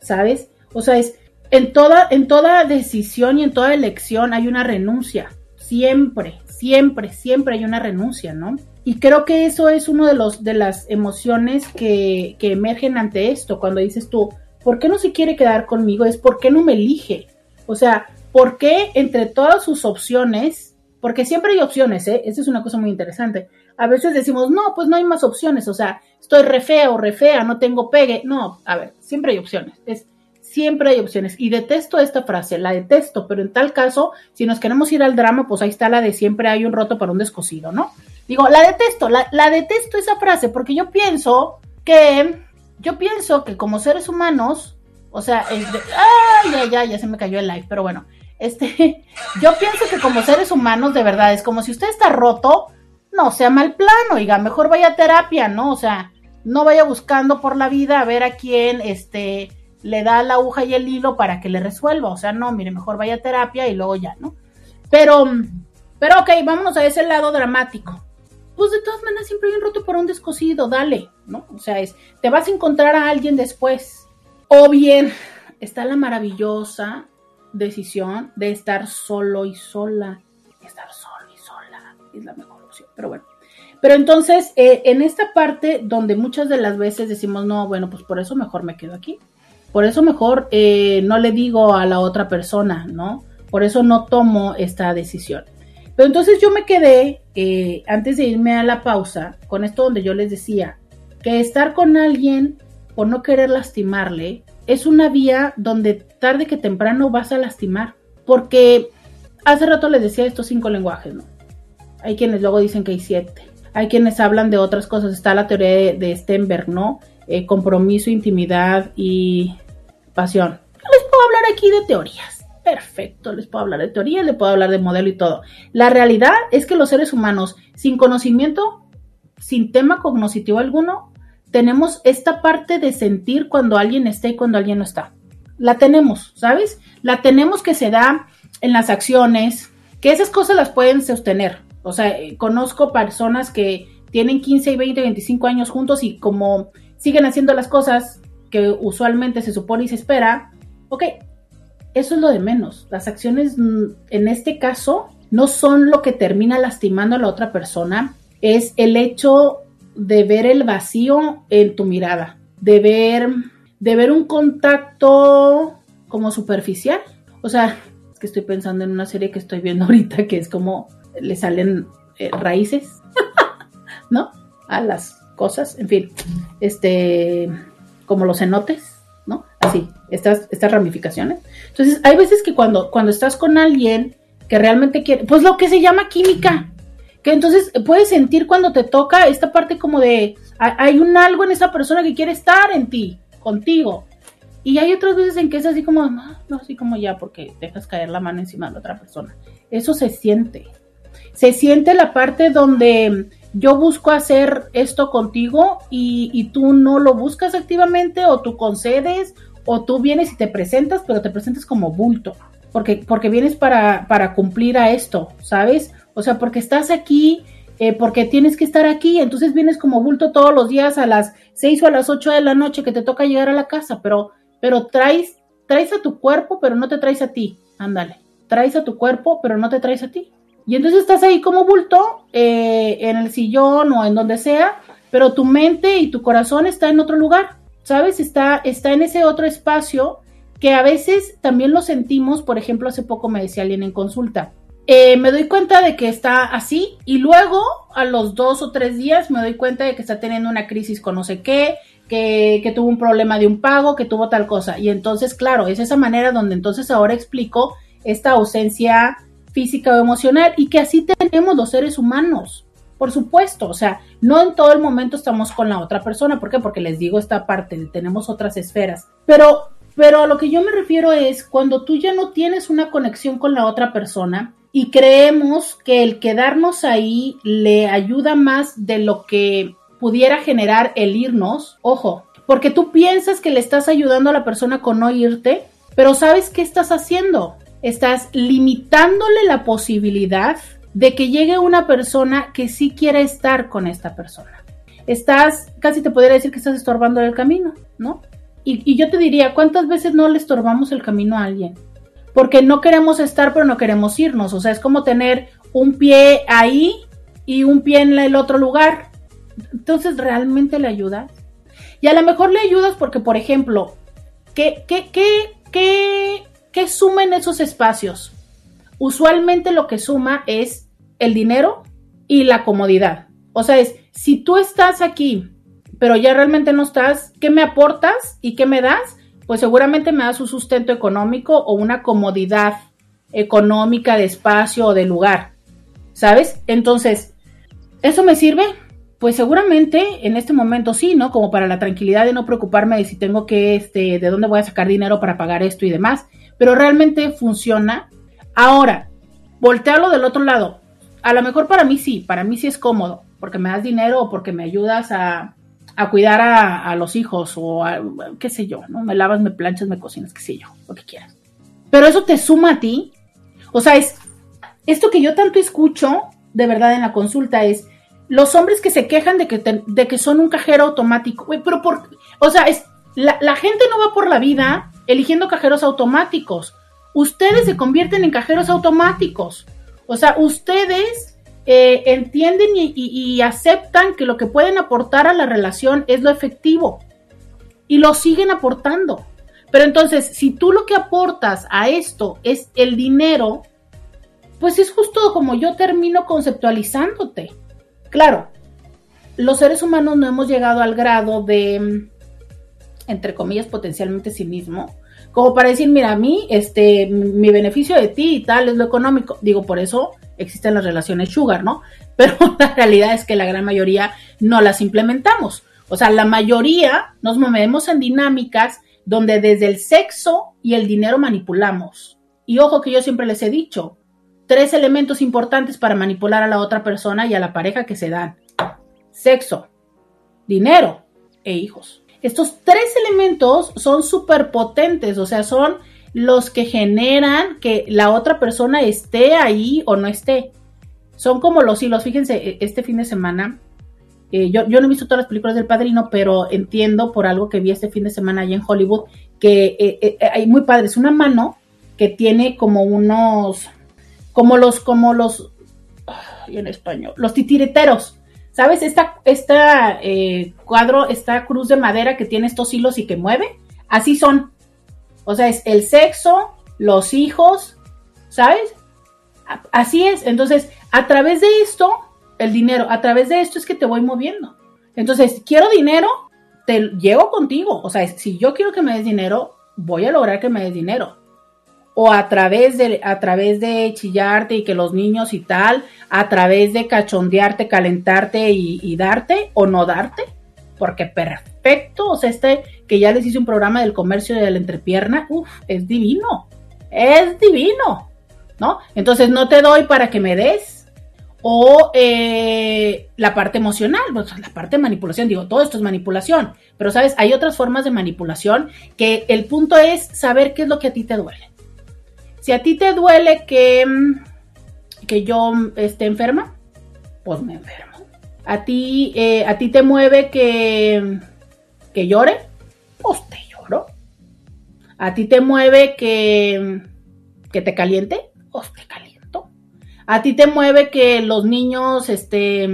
¿Sabes? O sea, es, en toda, en toda decisión y en toda elección hay una renuncia. Siempre, siempre, siempre hay una renuncia, ¿no? Y creo que eso es uno de los de las emociones que, que emergen ante esto. Cuando dices tú, ¿por qué no se quiere quedar conmigo? Es ¿por qué no me elige? O sea, ¿Por qué entre todas sus opciones? Porque siempre hay opciones, ¿eh? Esa es una cosa muy interesante. A veces decimos, no, pues no hay más opciones, o sea, estoy re fea o re fea, no tengo pegue. No, a ver, siempre hay opciones. Es, siempre hay opciones. Y detesto esta frase, la detesto, pero en tal caso, si nos queremos ir al drama, pues ahí está la de siempre hay un roto para un descosido, ¿no? Digo, la detesto, la, la detesto esa frase, porque yo pienso que, yo pienso que como seres humanos, o sea, ay, ya, ya, ya se me cayó el live, pero bueno, este, yo pienso que como seres humanos, de verdad, es como si usted está roto, no sea mal plan, oiga, mejor vaya a terapia, ¿no? O sea, no vaya buscando por la vida a ver a quién, este, le da la aguja y el hilo para que le resuelva. O sea, no, mire, mejor vaya a terapia y luego ya, ¿no? Pero, pero ok, vámonos a ese lado dramático. Pues de todas maneras siempre hay roto por un descosido, dale, ¿no? O sea, es, te vas a encontrar a alguien después. O bien, está la maravillosa decisión de estar solo y sola. Estar solo y sola es la mejor opción, pero bueno. Pero entonces, eh, en esta parte donde muchas de las veces decimos, no, bueno, pues por eso mejor me quedo aquí. Por eso mejor eh, no le digo a la otra persona, ¿no? Por eso no tomo esta decisión. Pero entonces yo me quedé, eh, antes de irme a la pausa, con esto donde yo les decía que estar con alguien por no querer lastimarle es una vía donde tarde que temprano vas a lastimar. Porque hace rato les decía estos cinco lenguajes, ¿no? Hay quienes luego dicen que hay siete. Hay quienes hablan de otras cosas. Está la teoría de, Stenberg, ¿no? Eh, compromiso, intimidad y pasión. les puedo hablar aquí de teorías. Perfecto, les puedo hablar de teorías, les puedo hablar de modelo y todo. La realidad es que los seres humanos, sin conocimiento, sin tema cognitivo alguno, tenemos esta parte de sentir cuando alguien está y cuando alguien no está. La tenemos, ¿sabes? La tenemos que se da en las acciones, que esas cosas las pueden sostener. O sea, eh, conozco personas que tienen 15, 20, 25 años juntos y como siguen haciendo las cosas que usualmente se supone y se espera, ok, eso es lo de menos. Las acciones mm, en este caso no son lo que termina lastimando a la otra persona, es el hecho de ver el vacío en tu mirada, de ver, de ver un contacto como superficial. O sea, es que estoy pensando en una serie que estoy viendo ahorita que es como le salen eh, raíces, ¿no? A las cosas, en fin, este, como los cenotes, ¿no? Así, estas, estas ramificaciones. Entonces, hay veces que cuando, cuando estás con alguien que realmente quiere, pues lo que se llama química, que entonces puedes sentir cuando te toca esta parte como de, hay un algo en esa persona que quiere estar en ti, contigo. Y hay otras veces en que es así como, no, no, así como ya, porque dejas caer la mano encima de la otra persona. Eso se siente. Se siente la parte donde yo busco hacer esto contigo y, tú no lo buscas activamente o tú concedes o tú vienes y te presentas, pero te presentas como bulto, porque, porque vienes para, para cumplir a esto, ¿sabes? O sea, porque estás aquí, eh, porque tienes que estar aquí, entonces vienes como bulto todos los días a las 6 o a las 8 de la noche que te toca llegar a la casa, pero, pero traes, traes a tu cuerpo, pero no te traes a ti, ándale, traes a tu cuerpo, pero no te traes a ti. Y entonces estás ahí como bulto eh, en el sillón o en donde sea, pero tu mente y tu corazón está en otro lugar, ¿sabes? Está, está en ese otro espacio que a veces también lo sentimos, por ejemplo, hace poco me decía alguien en consulta, eh, me doy cuenta de que está así y luego a los dos o tres días me doy cuenta de que está teniendo una crisis con no sé qué, que, que, tuvo un problema de un pago, que tuvo tal cosa. Y entonces, claro, es esa manera donde entonces ahora explico esta ausencia física o emocional y que así tenemos los seres humanos. Por supuesto, o sea, no en todo el momento estamos con la otra persona. ¿Por qué? Porque les digo esta parte, tenemos otras esferas. Pero, pero a lo que yo me refiero es cuando tú ya no tienes una conexión con la otra persona y creemos que el quedarnos ahí le ayuda más de lo que pudiera generar el irnos, ojo, porque tú piensas que le estás ayudando a la persona con no irte, pero ¿sabes qué estás haciendo? estás limitándole la posibilidad de que llegue una persona que sí quiera estar con esta persona. Estás, casi te podría decir que estás estorbando el camino, ¿no? Y, yo te diría, ¿cuántas veces no le estorbamos el camino a alguien? Porque no queremos estar, pero no queremos irnos. O sea, es como tener un pie ahí y un pie en el otro lugar. Entonces, ¿realmente le ayudas? Y a lo mejor le ayudas porque, por ejemplo, ¿qué, qué, qué, qué ¿Qué esos espacios? Usualmente lo que suma es el dinero y la comodidad. O sea, es, si tú estás aquí, pero ya realmente no estás, ¿qué me aportas y qué me das? Pues seguramente me das un sustento económico o una comodidad económica de espacio o de lugar. ¿Sabes? Entonces, ¿eso me sirve? Pues seguramente en este momento sí, ¿no? Como para la tranquilidad de no preocuparme de si tengo que, este, de dónde voy a sacar dinero para pagar esto y demás pero realmente funciona. Ahora, voltearlo del otro lado. A lo mejor para mí sí, para mí sí es cómodo, porque me das dinero o porque me ayudas a, cuidar a, los hijos o qué sé yo, ¿no? Me lavas, me planchas, me cocinas, qué sé yo, lo que quieras. Pero eso te suma a ti. O sea, es esto que yo tanto escucho de verdad en la consulta es los hombres que se quejan de que, de que son un cajero automático. pero por, o sea, es, la gente no va por la vida eligiendo cajeros automáticos. Ustedes se convierten en cajeros automáticos. O sea, ustedes eh, entienden y, aceptan que lo que pueden aportar a la relación es lo efectivo. Y lo siguen aportando. Pero entonces, si tú lo que aportas a esto es el dinero, pues es justo como yo termino conceptualizándote. Claro, los seres humanos no hemos llegado al grado de, entre comillas, potencialmente sí mismo, como para decir, mira, a mí, este, mi beneficio de ti y tal es lo económico. Digo, por eso existen las relaciones sugar, ¿no? Pero la realidad es que la gran mayoría no las implementamos. O sea, la mayoría nos movemos en dinámicas donde desde el sexo y el dinero manipulamos. Y ojo que yo siempre les he dicho, tres elementos importantes para manipular a la otra persona y a la pareja que se dan. Sexo, dinero e hijos. Estos tres elementos son súper potentes, o sea, son los que generan que la otra persona esté ahí o no esté. Son como los hilos. Fíjense, e, este fin de semana, eh, yo, no he visto todas las películas del padrino, pero entiendo por algo que vi este fin de semana allá en Hollywood, que eh, eh, hay muy padre. Es una mano que tiene como unos, como los, como los, en español, los titireteros. ¿Sabes? Esta, esta eh, cuadro, esta cruz de madera que tiene estos hilos y que mueve, así son. O sea, es el sexo, los hijos, ¿sabes? Así es. Entonces, a través de esto, el dinero, a través de esto es que te voy moviendo. Entonces, quiero dinero, te llego contigo. O sea, si yo quiero que me des dinero, voy a lograr que me des dinero o a través de a través de chillarte y que los niños y tal, a través de cachondearte, calentarte y, darte o no darte, porque perfecto, o sea, este que ya les hice un programa del comercio de la entrepierna, uff, es divino, es divino, ¿no? Entonces no te doy para que me des. O eh, la parte emocional, pues, la parte de manipulación, digo, todo esto es manipulación, pero sabes, hay otras formas de manipulación que el punto es saber qué es lo que a ti te duele. Si a ti te duele que, mm, que yo esté enferma, pues me enfermo. A ti, eh, a ti te mueve que, que llore, pues te lloro. A ti te mueve que, que te caliente, pues te caliento. A ti te mueve que los niños, este,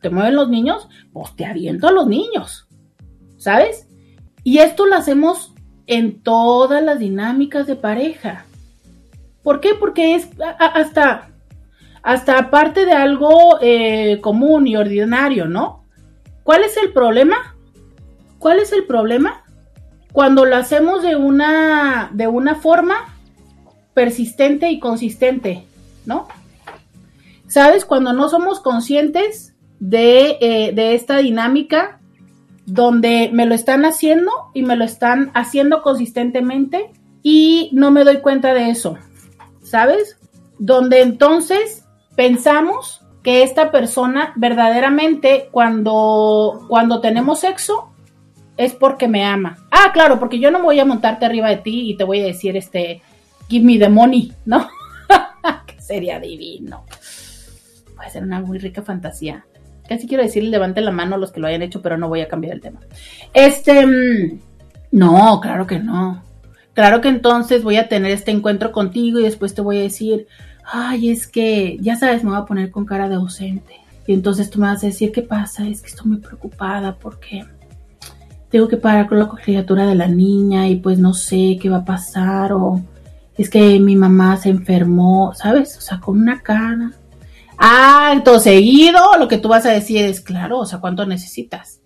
te mueven los niños, pues te aviento a los niños. ¿Sabes? Y esto lo hacemos en todas las dinámicas de pareja. ¿Por qué? Porque es hasta, hasta parte de algo eh, común y ordinario, ¿no? ¿Cuál es el problema? ¿Cuál es el problema? Cuando lo hacemos de una, de una forma persistente y consistente, ¿no? ¿Sabes? Cuando no somos conscientes de, eh, de esta dinámica donde me lo están haciendo y me lo están haciendo consistentemente y no me doy cuenta de eso. ¿Sabes? Donde entonces pensamos que esta persona verdaderamente cuando, cuando tenemos sexo es porque me ama. Ah, claro, porque yo no voy a montarte arriba de ti y te voy a decir, este, give me the money, ¿no? que sería divino. Puede ser una muy rica fantasía. Casi quiero decir, levante la mano a los que lo hayan hecho, pero no voy a cambiar el tema. Este, mm, no, claro que no. Claro que entonces voy a tener este encuentro contigo y después te voy a decir, ay, es que, ya sabes, me voy a poner con cara de ausente. Y entonces tú me vas a decir, ¿qué pasa? Es que estoy muy preocupada porque tengo que parar con la criatura de la niña y pues no sé qué va a pasar o es que mi mamá se enfermó, ¿sabes? O sea, con una cara. Entonces seguido lo que tú vas a decir es, claro, o sea, ¿cuánto necesitas?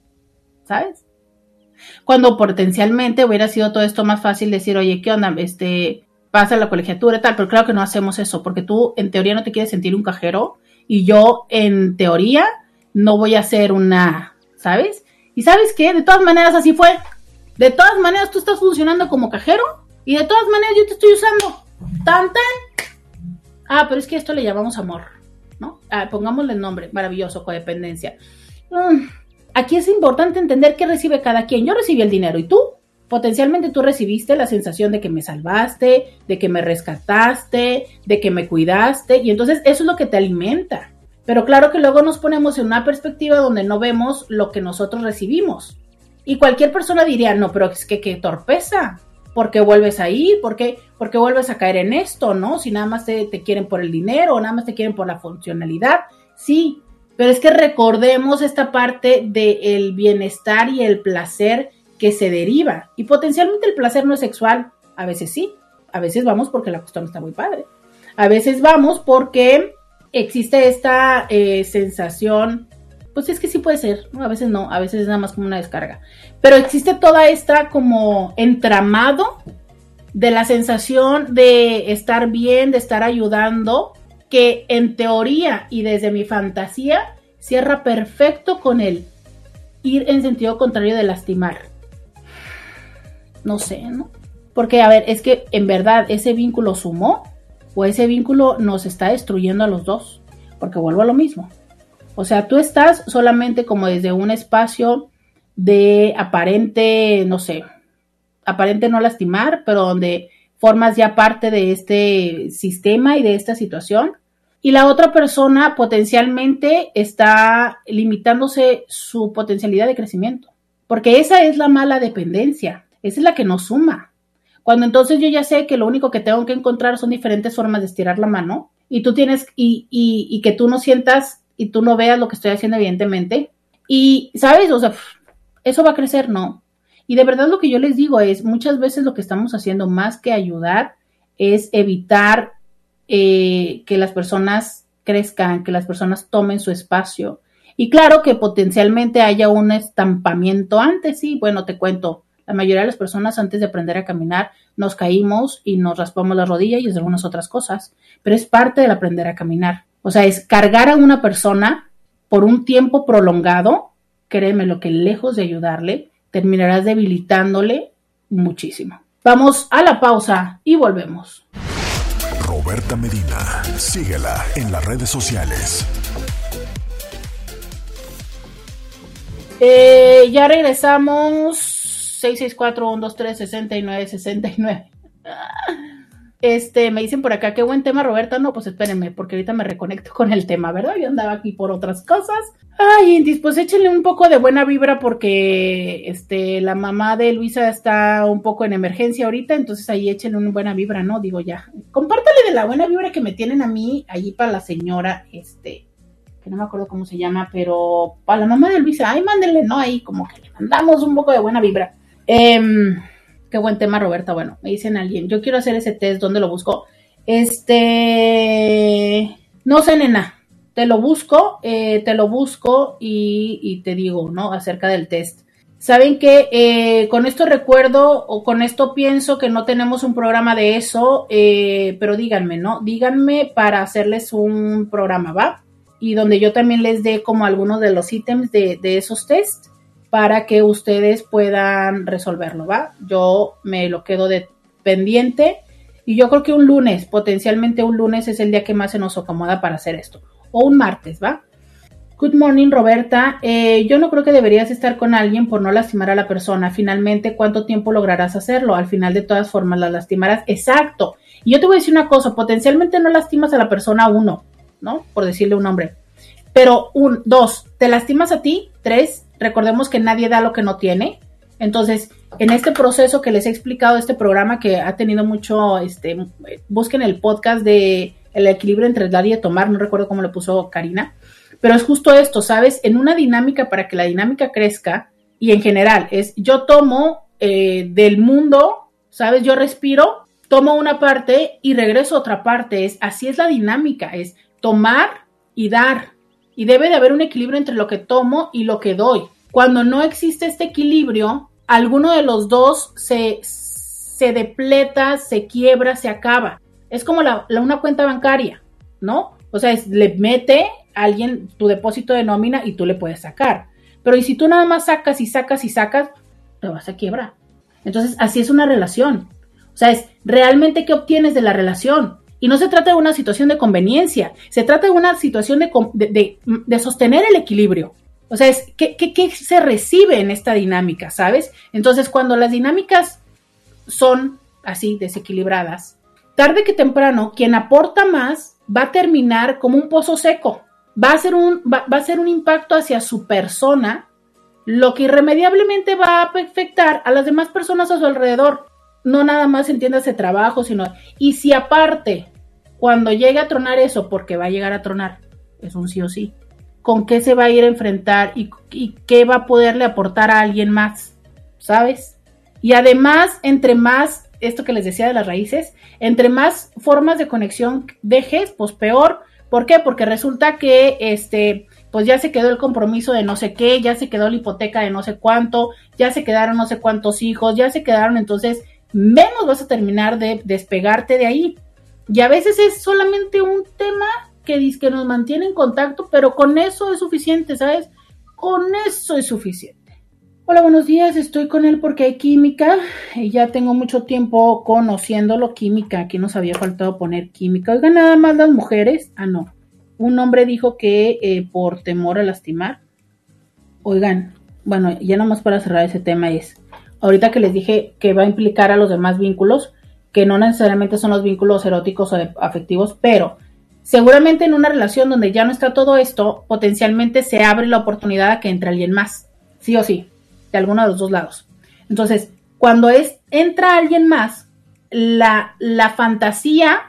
¿Sabes? Cuando potencialmente hubiera sido todo esto más fácil decir, oye, ¿qué onda? Este, pasa la colegiatura y tal, pero claro que no hacemos eso, porque tú en teoría no te quieres sentir un cajero y yo en teoría no voy a ser una, ¿sabes? Y sabes qué, de todas maneras así fue. De todas maneras tú estás funcionando como cajero y de todas maneras yo te estoy usando. Tan tan. Ah, pero es que esto le llamamos amor, ¿no? Ah, pongámosle el nombre, maravilloso, codependencia. Mm, aquí es importante entender qué recibe cada quien. Yo recibí el dinero y tú, potencialmente tú recibiste la sensación de que me salvaste, de que me rescataste, de que me cuidaste, y entonces eso es lo que te alimenta. Pero claro que luego nos ponemos en una perspectiva donde no vemos lo que nosotros recibimos. Y cualquier persona diría, no, pero es que qué torpeza. ¿Por qué vuelves ahí? ¿Por qué, ¿Por qué vuelves a caer en esto? ¿No? Si nada más te, te quieren por el dinero o nada más te quieren por la funcionalidad. Sí, pero es que recordemos esta parte del bienestar y el placer que se deriva. Y potencialmente el placer no es sexual. A veces sí. A veces vamos porque la cuestión está muy padre. A veces vamos porque existe esta eh, sensación, pues es que sí puede ser, a veces no, a veces es nada más como una descarga, pero existe toda esta como entramado de la sensación de estar bien, de estar ayudando, que en teoría y desde mi fantasía cierra perfecto con el ir en sentido contrario de lastimar. No sé, ¿no? Porque, a ver, es que en verdad ese vínculo sumó o ese vínculo nos está destruyendo a los dos, porque vuelvo a lo mismo. O sea, tú estás solamente como desde un espacio de aparente, no sé, aparente no lastimar, pero donde formas ya parte de este sistema y de esta situación. Y la otra persona potencialmente está limitándose su potencialidad de crecimiento, porque esa es la mala dependencia, esa es la que nos suma. Cuando entonces yo ya sé que lo único que tengo que encontrar son diferentes formas de estirar la mano y tú tienes, y, y, que tú no sientas y tú no veas lo que estoy haciendo, evidentemente. Y, ¿sabes? O sea, eso va a crecer, no. Y de verdad lo que yo les digo es, muchas veces lo que estamos haciendo más que ayudar es evitar eh, que las personas crezcan, que las personas tomen su espacio. Y claro que potencialmente haya un estampamiento antes, sí, bueno, te cuento, la mayoría de las personas antes de aprender a caminar nos caímos y nos raspamos la rodilla y algunas otras cosas, pero es parte del aprender a caminar. O sea, es cargar a una persona por un tiempo prolongado, créeme lo que lejos de ayudarle, terminarás debilitándole muchísimo. Vamos a la pausa y volvemos. Roberta Medina, síguela en las redes sociales. Eh, ya regresamos 664-123-6969. Este, me dicen por acá, qué buen tema, Roberta. No, pues espérenme, porque ahorita me reconecto con el tema, ¿verdad? Yo andaba aquí por otras cosas. Ay, Indis, pues échenle un poco de buena vibra porque este, la mamá de Luisa está un poco en emergencia ahorita, entonces ahí échenle una buena vibra, ¿no? Digo ya. Compártale de la buena vibra que me tienen a mí allí para la señora, este, que no me acuerdo cómo se llama, pero para la mamá de Luisa, ay, mándenle, ¿no? Ahí como que le mandamos un poco de buena vibra. Em, qué buen tema, Roberta. Bueno, me dicen alguien, yo quiero hacer ese test, ¿dónde lo busco? Este, no sé, nena, te lo busco, eh, te lo busco y, te digo, ¿no? Acerca del test. Saben que eh, con esto recuerdo o con esto pienso que no tenemos un programa de eso, eh, pero díganme, ¿no? Díganme para hacerles un programa, ¿va? Y donde yo también les dé como algunos de los ítems de, de esos tests para que ustedes puedan resolverlo, ¿va? Yo me lo quedo de pendiente y yo creo que un lunes, potencialmente un lunes es el día que más se nos acomoda para hacer esto, o un martes, ¿va? Good morning, Roberta. Eh, yo no creo que deberías estar con alguien por no lastimar a la persona. Finalmente, ¿cuánto tiempo lograrás hacerlo? Al final, de todas formas, la lastimarás. Exacto. Y yo te voy a decir una cosa, potencialmente no lastimas a la persona uno, ¿no? Por decirle un nombre. Pero un, dos, te lastimas a ti, tres, Recordemos que nadie da lo que no tiene. Entonces, en este proceso que les he explicado, este programa que ha tenido mucho, este, busquen el podcast de el equilibrio entre dar y tomar, no recuerdo cómo lo puso Karina, pero es justo esto, ¿sabes? En una dinámica para que la dinámica crezca y en general es yo tomo eh, del mundo, ¿sabes? Yo respiro, tomo una parte y regreso a otra parte, es así es la dinámica, es tomar y dar y debe de haber un equilibrio entre lo que tomo y lo que doy. Cuando no existe este equilibrio, alguno de los dos se, se depleta, se quiebra, se acaba. Es como la, una cuenta bancaria, ¿no? O sea, le mete a alguien tu depósito de nómina y tú le puedes sacar. Pero y si tú nada más sacas y sacas y sacas, te vas a quiebrar. Entonces, así es una relación. O sea, es realmente qué obtienes de la relación. Y no se trata de una situación de conveniencia, se trata de una situación de, de, sostener el equilibrio. O sea, es ¿qué, se recibe en esta dinámica, ¿sabes? Entonces, cuando las dinámicas son así, desequilibradas, tarde que temprano, quien aporta más va a terminar como un pozo seco. Va a ser un, va, va a ser un impacto hacia su persona, lo que irremediablemente va a afectar a las demás personas a su alrededor. No nada más entiéndase trabajo, sino. Y si aparte cuando llegue a tronar eso, porque va a llegar a tronar, es un sí o sí, ¿con qué se va a ir a enfrentar y, qué va a poderle aportar a alguien más? ¿Sabes? Y además, entre más, esto que les decía de las raíces, entre más formas de conexión dejes, pues peor. ¿Por qué? Porque resulta que este, pues ya se quedó el compromiso de no sé qué, ya se quedó la hipoteca de no sé cuánto, ya se quedaron no sé cuántos hijos, ya se quedaron, entonces menos vas a terminar de despegarte de ahí. Y a veces es solamente un tema que, que nos mantiene en contacto, pero con eso es suficiente, ¿sabes? Con eso es suficiente. Hola, buenos días, estoy con él porque hay química y ya tengo mucho tiempo conociéndolo, química, aquí nos había faltado poner química. Oigan, nada más las mujeres, ah, no, un hombre dijo que eh, por temor a lastimar, oigan, bueno, ya nomás para cerrar ese tema es, ahorita que les dije que va a implicar a los demás vínculos, que no necesariamente son los vínculos eróticos o afectivos, pero seguramente en una relación donde ya no está todo esto, potencialmente se abre la oportunidad a que entre alguien más, sí o sí, de alguno de los dos lados. Entonces, cuando es, entra alguien más, la, la fantasía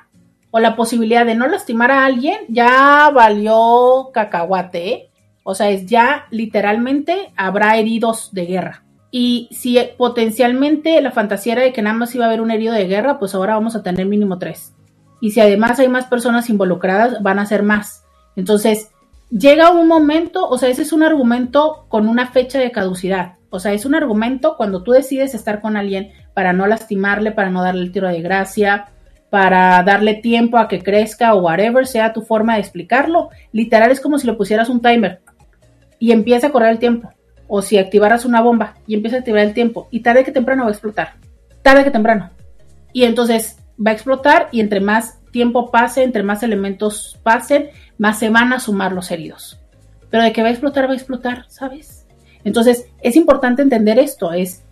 o la posibilidad de no lastimar a alguien ya valió cacahuate, ¿eh? O sea, es ya literalmente habrá heridos de guerra. Y si potencialmente la fantasía era de que nada más iba a haber un herido de guerra, pues ahora vamos a tener mínimo tres. Y si además hay más personas involucradas, van a ser más. Entonces, llega un momento, o sea, ese es un argumento con una fecha de caducidad. O sea, es un argumento cuando tú decides estar con alguien para no lastimarle, para no darle el tiro de gracia, para darle tiempo a que crezca o whatever sea tu forma de explicarlo. Literal es como si le pusieras un timer y empieza a correr el tiempo o si activaras una bomba y empieza a activar el tiempo y tarde que temprano va a explotar, tarde que temprano. Y entonces va a explotar y entre más tiempo pase, entre más elementos pasen, más se van a sumar los heridos. Pero de que va a explotar, va a explotar, ¿sabes? Entonces es importante entender esto, es,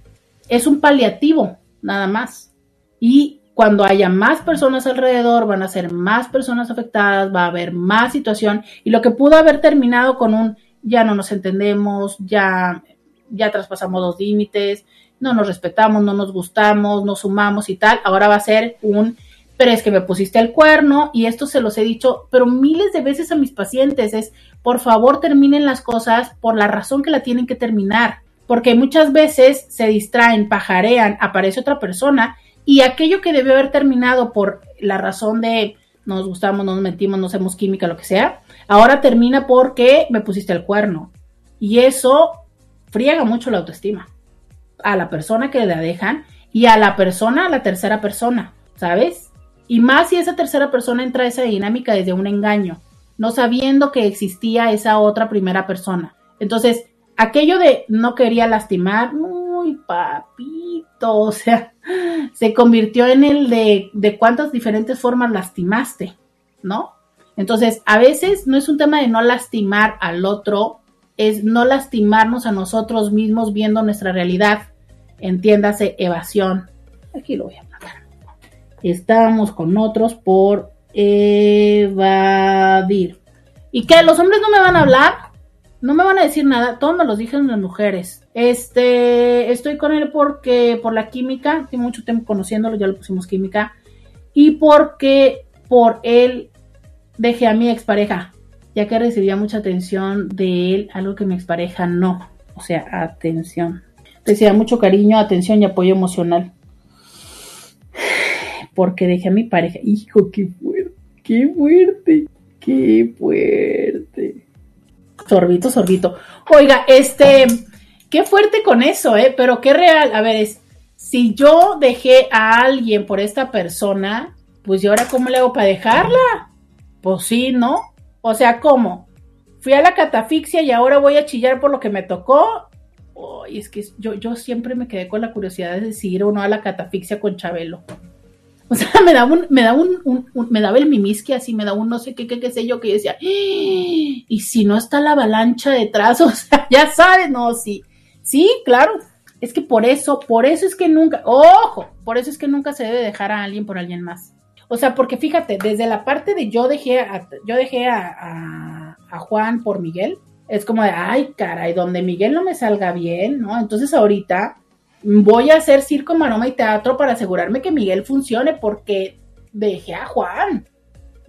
es un paliativo, nada más. Y cuando haya más personas alrededor, van a ser más personas afectadas, va a haber más situación y lo que pudo haber terminado con un ya no nos entendemos, ya, ya traspasamos los límites, no nos respetamos, no nos gustamos, nos sumamos y tal. Ahora va a ser un, pero es que me pusiste el cuerno y esto se los he dicho, pero miles de veces a mis pacientes es, por favor terminen las cosas por la razón que la tienen que terminar, porque muchas veces se distraen, pajarean, aparece otra persona y aquello que debió haber terminado por la razón de nos gustamos, nos mentimos, no hacemos química, lo que sea, ahora termina porque me pusiste el cuerno. Y eso friega mucho la autoestima a la persona que la dejan y a la persona, a la tercera persona, ¿sabes? Y más si esa tercera persona entra a esa dinámica desde un engaño, no sabiendo que existía esa otra primera persona. Entonces, aquello de no quería lastimar, uy, papito, o sea, se convirtió en el de, de cuántas diferentes formas lastimaste, ¿no? Entonces, a veces no es un tema de no lastimar al otro, es no lastimarnos a nosotros mismos viendo nuestra realidad. Entiéndase, evasión. Aquí lo voy a mandar. Estamos con otros por evadir. ¿Y qué? ¿Los hombres no me van a hablar? No me van a decir nada, todos me los dijeron las mujeres. Este, estoy con él porque, por la química, tengo mucho tiempo conociéndolo, ya lo pusimos química, y porque por él dejé a mi expareja, ya que recibía mucha atención de él, algo que mi expareja no, o sea, atención. Recibía mucho cariño, atención y apoyo emocional. Porque dejé a mi pareja, hijo, qué fuerte, qué fuerte, qué fuerte sorbito, sorbito. Oiga, este, qué fuerte con eso, ¿eh? Pero qué real. A ver, es, si yo dejé a alguien por esta persona, pues yo ahora cómo le hago para dejarla? Pues sí, ¿no? O sea, ¿cómo? Fui a la catafixia y ahora voy a chillar por lo que me tocó. y es que yo, yo siempre me quedé con la curiosidad de decir o no a la catafixia con Chabelo. O sea, me daba un, me daba un, me daba el mimisque así, me daba un no sé qué, qué, qué sé yo, que decía, ¡Ah! y si no está la avalancha detrás, o sea, ya sabes, no, sí, sí, claro, es que por eso, por eso es que nunca, ojo, por eso es que nunca se debe dejar a alguien por alguien más. O sea, porque fíjate, desde la parte de yo dejé a, yo dejé a, Juan por Miguel, es como de, ay, caray, donde Miguel no me salga bien, ¿no? Entonces ahorita voy a hacer circo, maroma y teatro para asegurarme que Miguel funcione porque dejé a Juan,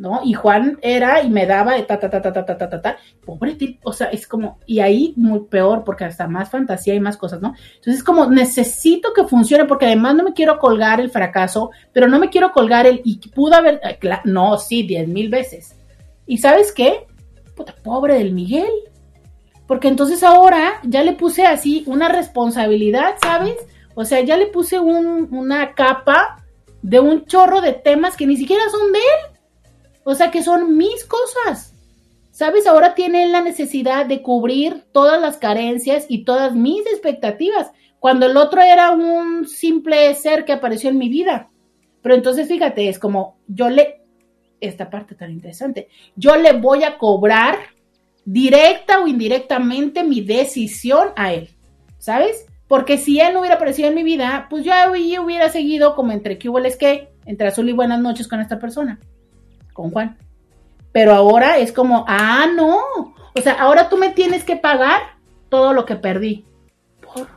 ¿no? Y Juan era y me daba ta, ta, ta, ta, ta, ta, ta, ta, ta. Pobre tío, o sea, es como, y ahí muy peor porque hasta más fantasía y más cosas, ¿no? Entonces es como, necesito que funcione porque además no me quiero colgar el fracaso, pero no me quiero colgar el, y pudo haber, no, sí, diez mil veces. ¿Y sabes qué? Puta, pobre del Miguel porque entonces ahora ya le puse así una responsabilidad, ¿sabes? O sea, ya le puse una capa de un chorro de temas que ni siquiera son de él. O sea, que son mis cosas. ¿Sabes? Ahora tiene la necesidad de cubrir todas las carencias y todas mis expectativas, cuando el otro era un simple ser que apareció en mi vida. Pero entonces, fíjate, es como yo le, esta parte tan interesante, yo le voy a cobrar directa o indirectamente mi decisión a él, ¿sabes? Porque si él no hubiera aparecido en mi vida, pues yo hubiera seguido como entre que hubo que, entre azul y buenas noches con esta persona, con Juan. Pero ahora es como, ah, no. O sea, ahora tú me tienes que pagar todo lo que perdí. Por,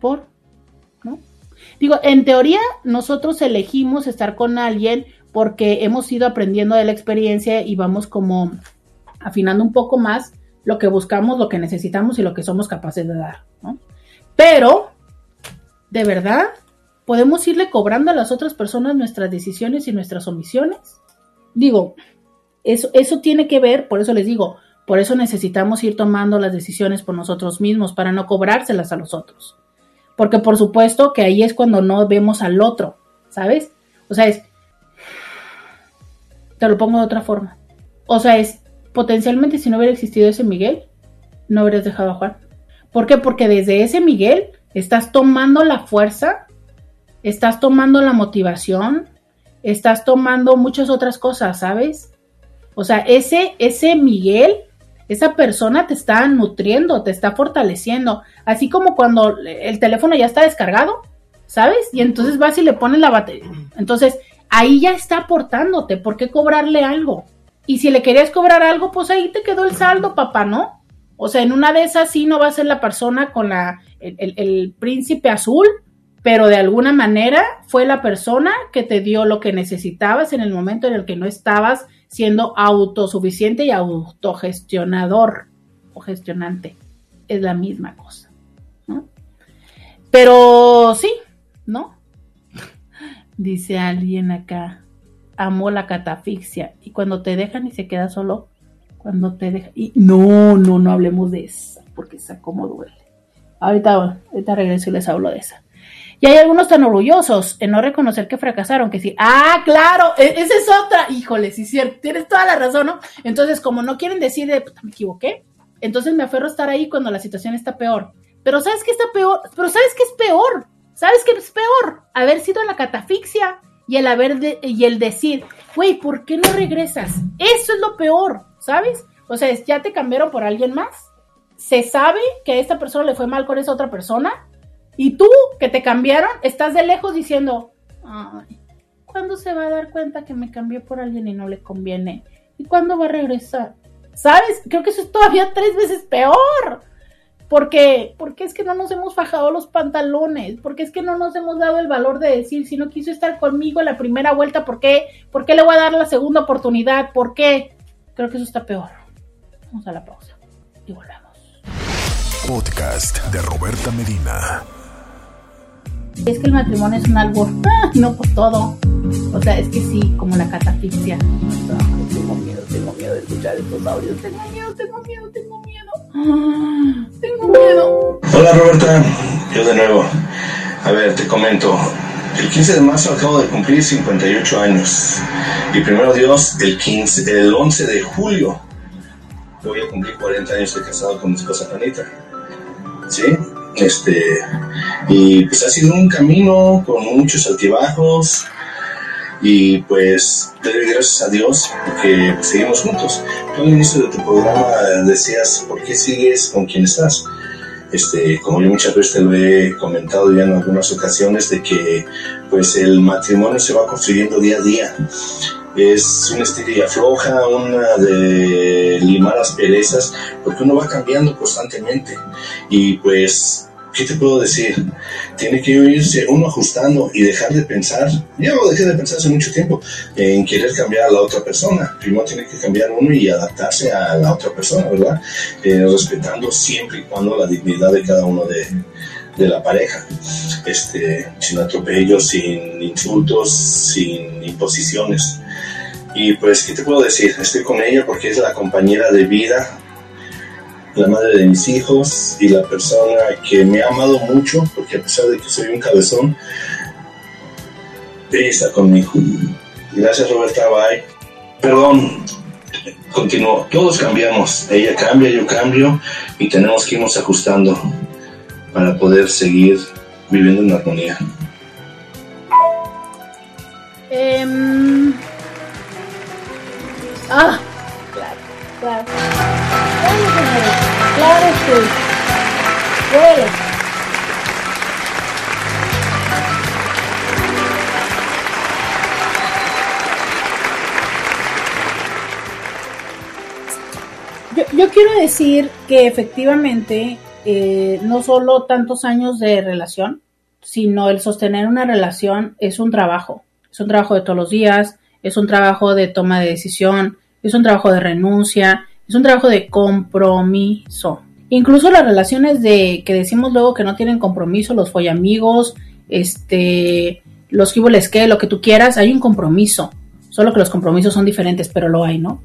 por, ¿no? Digo, en teoría, nosotros elegimos estar con alguien porque hemos ido aprendiendo de la experiencia y vamos como afinando un poco más lo que buscamos, lo que necesitamos y lo que somos capaces de dar, ¿no? Pero, de verdad, podemos irle cobrando a las otras personas nuestras decisiones y nuestras omisiones. Digo, eso, eso tiene que ver, por eso les digo, por eso necesitamos ir tomando las decisiones por nosotros mismos, para no cobrárselas a los otros. Porque por supuesto que ahí es cuando no vemos al otro, ¿sabes? O sea, es... Te lo pongo de otra forma. O sea, es potencialmente si no hubiera existido ese Miguel, no hubieras dejado a Juan. ¿Por qué? Porque desde ese Miguel estás tomando la fuerza, estás tomando la motivación, estás tomando muchas otras cosas, ¿sabes? O sea, ese, ese Miguel, esa persona te está nutriendo, te está fortaleciendo, así como cuando el teléfono ya está descargado, ¿sabes? Y entonces vas y le pones la batería. Entonces, ahí ya está aportándote, ¿por qué cobrarle algo? Y si le querías cobrar algo, pues ahí te quedó el saldo, papá, ¿no? O sea, en una de esas sí no va a ser la persona con la, el, príncipe azul, pero de alguna manera fue la persona que te dio lo que necesitabas en el momento en el que no estabas siendo autosuficiente y autogestionador o gestionante. Es la misma cosa. Pero sí, ¿no? Dice alguien acá amo la catafixia. Y cuando te dejan y se queda solo, cuando te dejan. Y no, no, no hablemos de esa, porque esa como duele. Ahorita, ahorita regreso y les hablo de esa. Y hay algunos tan orgullosos en no reconocer que fracasaron, que sí, ah, claro, e, esa es otra. Híjole, sí, cierto, tienes toda la razón, ¿no? Entonces, como no quieren decir de, me equivoqué, entonces me aferro a estar ahí cuando la situación está peor. Pero ¿sabes qué está peor? Pero ¿sabes qué es peor? ¿Sabes qué es peor? Haber sido la catafixia y el haber y el decir, güey, ¿por qué no regresas? Eso es lo peor, ¿sabes? O sea, ya te cambiaron por alguien más. Se sabe que a esta persona le fue mal con esa otra persona. Y tú, que te cambiaron, estás de lejos diciendo, ay, ¿cuándo se va a dar cuenta que me cambié por alguien y no le conviene? ¿Y cuándo va a regresar? ¿Sabes? Creo que eso es todavía tres veces peor. Porque, porque es que no nos hemos fajado los pantalones, porque es que no nos hemos dado el valor de decir, si no quiso estar conmigo en la primera vuelta, ¿por qué? ¿Por qué le voy a dar la segunda oportunidad? ¿Por qué? Creo que eso está peor. Vamos a la pausa y volvemos. Podcast de Roberta Medina. Es que el matrimonio es un árbol, ah, no por todo. O sea, es que sí, como la catafixia. tengo miedo, tengo miedo de escuchar estos audios. Tengo miedo, tengo miedo, tengo miedo. Ah, tengo miedo. Hola Roberta, yo de nuevo. A ver, te comento. El 15 de marzo acabo de cumplir 58 años. Y primero Dios, el 15, el 11 de julio voy a cumplir 40 años de casado con mi esposa Juanita. ¿Sí? Este, y pues ha sido un camino con muchos altibajos, y pues te doy gracias a Dios porque seguimos juntos. Tú al inicio de tu programa decías, ¿por qué sigues con quien estás? Este, como yo muchas veces te lo he comentado ya en algunas ocasiones, de que pues el matrimonio se va construyendo día a día. Es una estirilla floja, una de limar las perezas, porque uno va cambiando constantemente. Y pues ¿qué te puedo decir? Tiene que irse uno ajustando y dejar de pensar. Yo lo dejé de pensar hace mucho tiempo en querer cambiar a la otra persona. Primero tiene que cambiar uno y adaptarse a la otra persona, ¿verdad? Eh, respetando siempre y cuando la dignidad de cada uno de, de la pareja. Este, sin atropellos, sin insultos, sin imposiciones. Y pues, ¿qué te puedo decir? Estoy con ella porque es la compañera de vida la madre de mis hijos y la persona que me ha amado mucho, porque a pesar de que soy un cabezón, ella está conmigo. Gracias Roberta, bye. Perdón, continúo. Todos cambiamos. Ella cambia, yo cambio y tenemos que irnos ajustando para poder seguir viviendo en armonía. Em, ah, claro, claro. Claro Yo, quiero decir que efectivamente eh, no solo tantos años de relación, sino el sostener una relación es un trabajo. Es un trabajo de todos los días, es un trabajo de toma de decisión, es un trabajo de renuncia, es un trabajo de compromiso. Incluso las relaciones de que decimos luego que no tienen compromiso, los follamigos, este, los giboles que, lo que tú quieras, hay un compromiso. Solo que los compromisos son diferentes, pero lo hay, ¿no?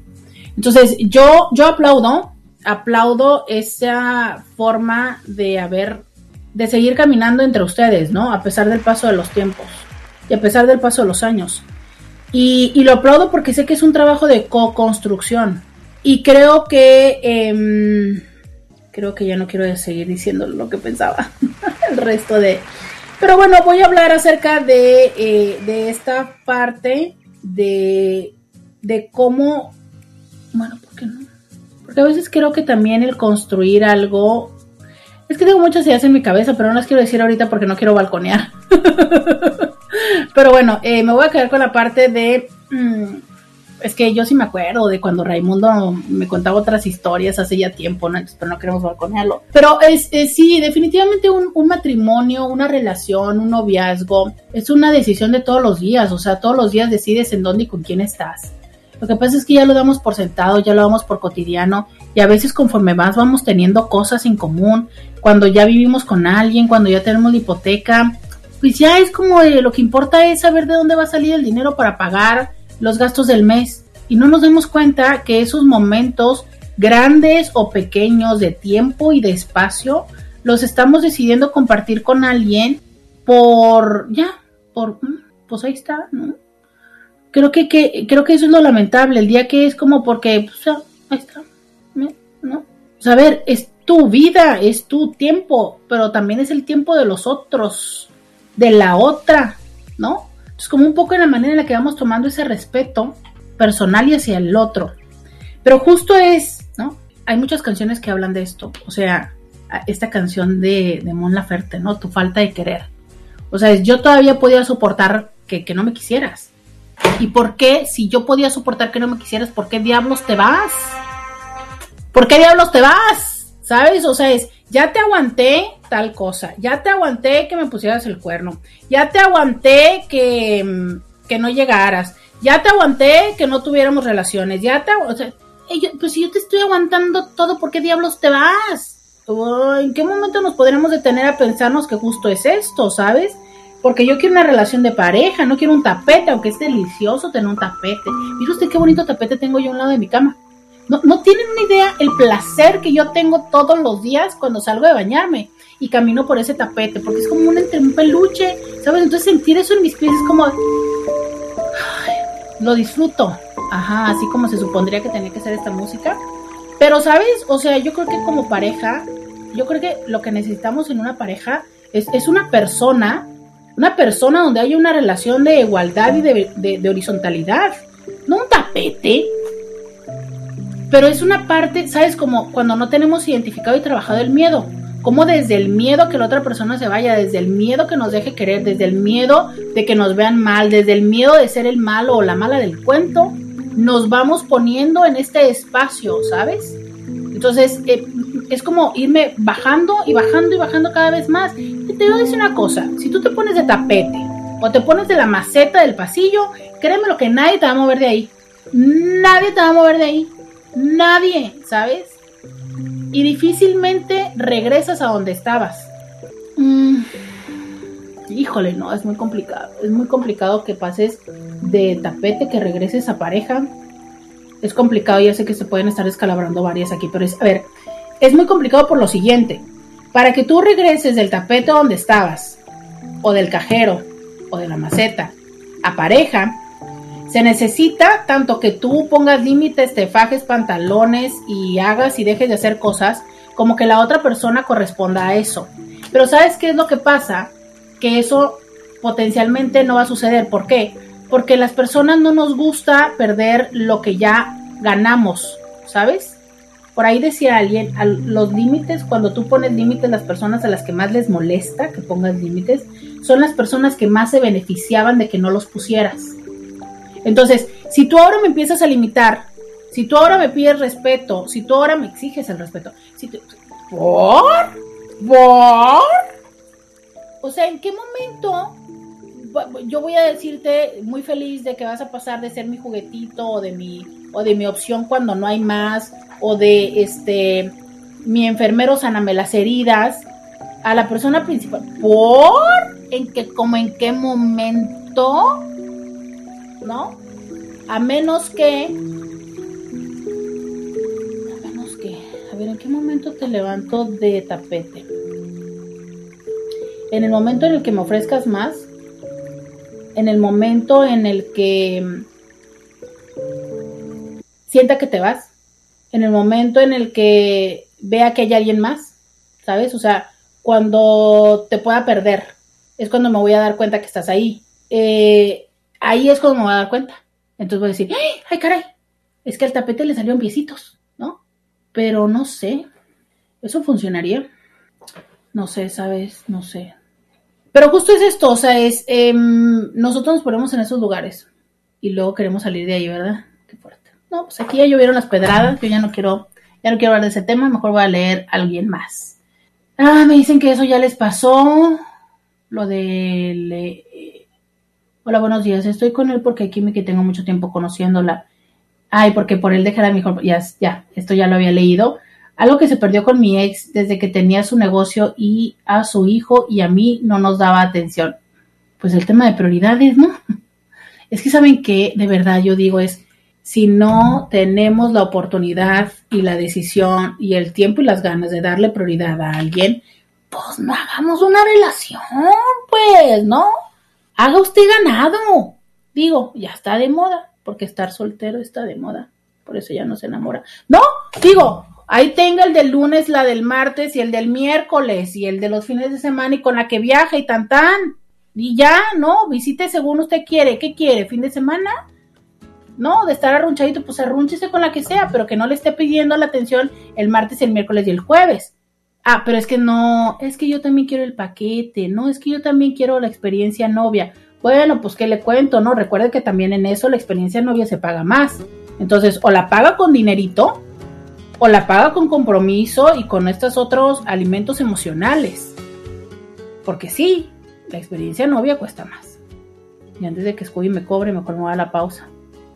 Entonces, yo, yo aplaudo, aplaudo esa forma de haber, de seguir caminando entre ustedes, ¿no? A pesar del paso de los tiempos y a pesar del paso de los años. Y, y lo aplaudo porque sé que es un trabajo de co-construcción. Y creo que... Em, creo que ya no quiero seguir diciendo lo que pensaba el resto de... Pero bueno, voy a hablar acerca de, eh, de esta parte de, de cómo... Bueno, ¿por qué no? Porque a veces creo que también el construir algo... Es que tengo muchas ideas en mi cabeza, pero no las quiero decir ahorita porque no quiero balconear. pero bueno, eh, me voy a quedar con la parte de... Mm, es que yo sí me acuerdo de cuando Raimundo me contaba otras historias hace ya tiempo, ¿no? pero no queremos balconearlo. Pero es, sí, definitivamente un, matrimonio, una relación, un noviazgo, es una decisión de todos los días, o sea, todos los días decides en dónde y con quién estás. Lo que pasa es que ya lo damos por sentado, ya lo damos por cotidiano y a veces conforme más vamos teniendo cosas en común, cuando ya vivimos con alguien, cuando ya tenemos la hipoteca, pues ya es como lo que importa es saber de dónde va a salir el dinero para pagar los gastos del mes y no nos damos cuenta que esos momentos grandes o pequeños de tiempo y de espacio los estamos decidiendo compartir con alguien por ya, por mm, pues ahí está, ¿no? Creo que, que creo que eso es lo lamentable, el día que es como porque pues, ahí está, ¿no? saber es tu vida, es tu tiempo, pero también es el tiempo de los otros, de la otra, ¿no? Es como un poco en la manera en la que vamos tomando ese respeto personal y hacia el otro. Pero justo es, ¿no? Hay muchas canciones que hablan de esto. O sea, esta canción de, de Mon Laferte, ¿no? Tu falta de querer. O sea, yo todavía podía soportar que, que no me quisieras. ¿Y por qué, si yo podía soportar que no me quisieras, por qué diablos te vas? ¿Por qué diablos te vas? ¿Sabes? O sea, es, ya te aguanté tal cosa, ya te aguanté que me pusieras el cuerno, ya te aguanté que, mm, que no llegaras, ya te aguanté que no tuviéramos relaciones, ya te o sea, pues si yo te estoy aguantando todo, ¿por qué diablos te vas? ¿En qué momento nos podremos detener a pensarnos que justo es esto, sabes? Porque yo quiero una relación de pareja, no quiero un tapete, aunque es delicioso tener un tapete. Mira usted qué bonito tapete tengo yo a un lado de mi cama. No, no tienen una idea el placer que yo tengo todos los días cuando salgo de bañarme y camino por ese tapete, porque es como un, un peluche, ¿sabes? Entonces sentir eso en mis pies es como, lo disfruto. Ajá, así como se supondría que tenía que ser esta música. Pero, ¿sabes? O sea, yo creo que como pareja, yo creo que lo que necesitamos en una pareja es, es una persona Una persona donde haya una relación de igualdad y de, horizontalidad. No un tapete. Pero es una parte, ¿sabes? Como cuando no tenemos identificado y trabajado el miedo. Como desde el miedo que la otra persona se vaya, desde el miedo que nos deje querer, desde el miedo de que nos vean mal, desde el miedo de ser el malo o la mala del cuento, nos vamos poniendo en este espacio, ¿sabes? Entonces, eh, es como irme bajando y bajando y bajando cada vez más. Y te voy a decir una cosa, si tú te pones de tapete o te pones de la maceta del pasillo, créeme lo que nadie te va a mover de ahí. Nadie te va a mover de ahí. Nadie, ¿sabes? Y difícilmente regresas a donde estabas. Mm, híjole, no, es muy complicado. Es muy complicado que pases de tapete, que regreses a pareja. Es complicado, ya sé que se pueden estar escalabrando varias aquí, pero es, a ver, es muy complicado por lo siguiente. Para que tú regreses del tapete donde estabas, o del cajero, o de la maceta, a pareja, se necesita tanto que tú pongas límites, te fajes pantalones y hagas y dejes de hacer cosas, como que la otra persona corresponda a eso. Pero ¿sabes qué es lo que pasa? Que eso potencialmente no va a suceder. ¿Por qué? Porque las personas no nos gusta perder lo que ya ganamos, ¿sabes? Por ahí decía alguien, los límites, cuando tú pones límites, las personas a las que más les molesta que pongas límites, son las personas que más se beneficiaban de que no los pusieras. Entonces, si tú ahora me empiezas a limitar, si tú ahora me pides respeto, si tú ahora me exiges el respeto, si ¿por? ¿por? O sea, ¿en qué momento yo voy a decirte muy feliz de que vas a pasar de ser mi juguetito o de mi o de mi opción cuando no hay más o de este mi enfermero saname las heridas a la persona principal por en que como en qué momento no a menos que a menos que a ver en qué momento te levanto de tapete en el momento en el que me ofrezcas más en el momento en el que sienta que te vas, en el momento en el que vea que hay alguien más, ¿sabes? O sea, cuando te pueda perder, es cuando me voy a dar cuenta que estás ahí. Eh, ahí es cuando me voy a dar cuenta. Entonces voy a decir, ¡ay, ay caray! Es que al tapete le salieron piecitos, ¿no? Pero no sé, ¿eso funcionaría? No sé, ¿sabes? No sé. Pero justo es esto, o sea, es, em, nosotros nos ponemos en esos lugares y luego queremos salir de ahí, ¿verdad? Qué fuerte. No, pues aquí ya llovieron las pedradas, yo ya no quiero, ya no quiero hablar de ese tema, mejor voy a leer a alguien más. Ah, me dicen que eso ya les pasó, lo de... Hola, buenos días, estoy con él porque aquí me que tengo mucho tiempo conociéndola. Ay, porque por él dejará mejor, ya, ya, esto ya lo había leído. Algo que se perdió con mi ex desde que tenía su negocio y a su hijo y a mí no nos daba atención. Pues el tema de prioridades, ¿no? Es que saben que de verdad yo digo es, si no tenemos la oportunidad y la decisión y el tiempo y las ganas de darle prioridad a alguien, pues no hagamos una relación, pues, ¿no? Haga usted ganado. Digo, ya está de moda, porque estar soltero está de moda. Por eso ya no se enamora. No, digo, Ahí tenga el del lunes, la del martes y el del miércoles y el de los fines de semana y con la que viaja y tan tan. Y ya, ¿no? Visite según usted quiere. ¿Qué quiere? ¿Fin de semana? No, de estar arrunchadito, pues arrúnchese con la que sea, pero que no le esté pidiendo la atención el martes, el miércoles y el jueves. Ah, pero es que no, es que yo también quiero el paquete, no, es que yo también quiero la experiencia novia. Bueno, pues que le cuento, ¿no? Recuerde que también en eso la experiencia novia se paga más. Entonces, o la paga con dinerito, o la paga con compromiso y con estos otros alimentos emocionales. Porque sí, la experiencia novia cuesta más. Y antes de que Scooby me cobre, mejor me voy a la pausa.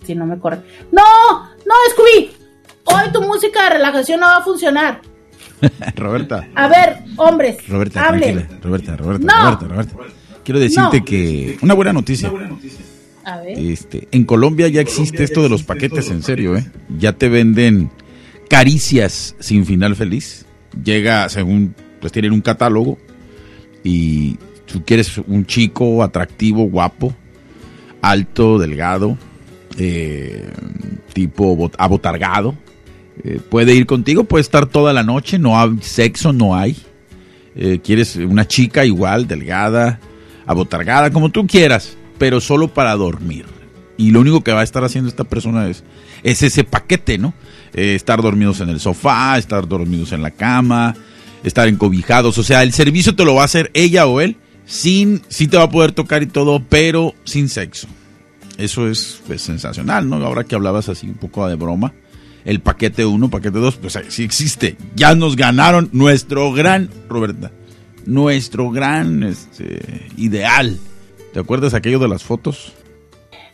Si no me corre. ¡No! ¡No, Scooby! Hoy tu música de relajación no va a funcionar. Roberta. A ver, hombres. Roberta, tranquila. Roberta, Roberta, Roberta, Roberta. Quiero decirte que. Una buena noticia. A ver. Este, en Colombia ya existe esto de los paquetes en serio, ¿eh? Ya te venden Caricias sin final feliz. Llega, según, pues tienen un catálogo y tú quieres un chico atractivo, guapo, alto, delgado, eh, tipo abotargado. Eh, puede ir contigo, puede estar toda la noche, no hay sexo, no hay. Eh, quieres una chica igual, delgada, abotargada, como tú quieras, pero solo para dormir. Y lo único que va a estar haciendo esta persona es, es ese paquete, ¿no? Eh, estar dormidos en el sofá, estar dormidos en la cama, estar encobijados. O sea, el servicio te lo va a hacer ella o él, sin, sí te va a poder tocar y todo, pero sin sexo. Eso es pues, sensacional, ¿no? Ahora que hablabas así un poco de broma, el paquete 1, paquete 2, pues sí existe. Ya nos ganaron nuestro gran, Roberta, nuestro gran este, ideal. ¿Te acuerdas aquello de las fotos?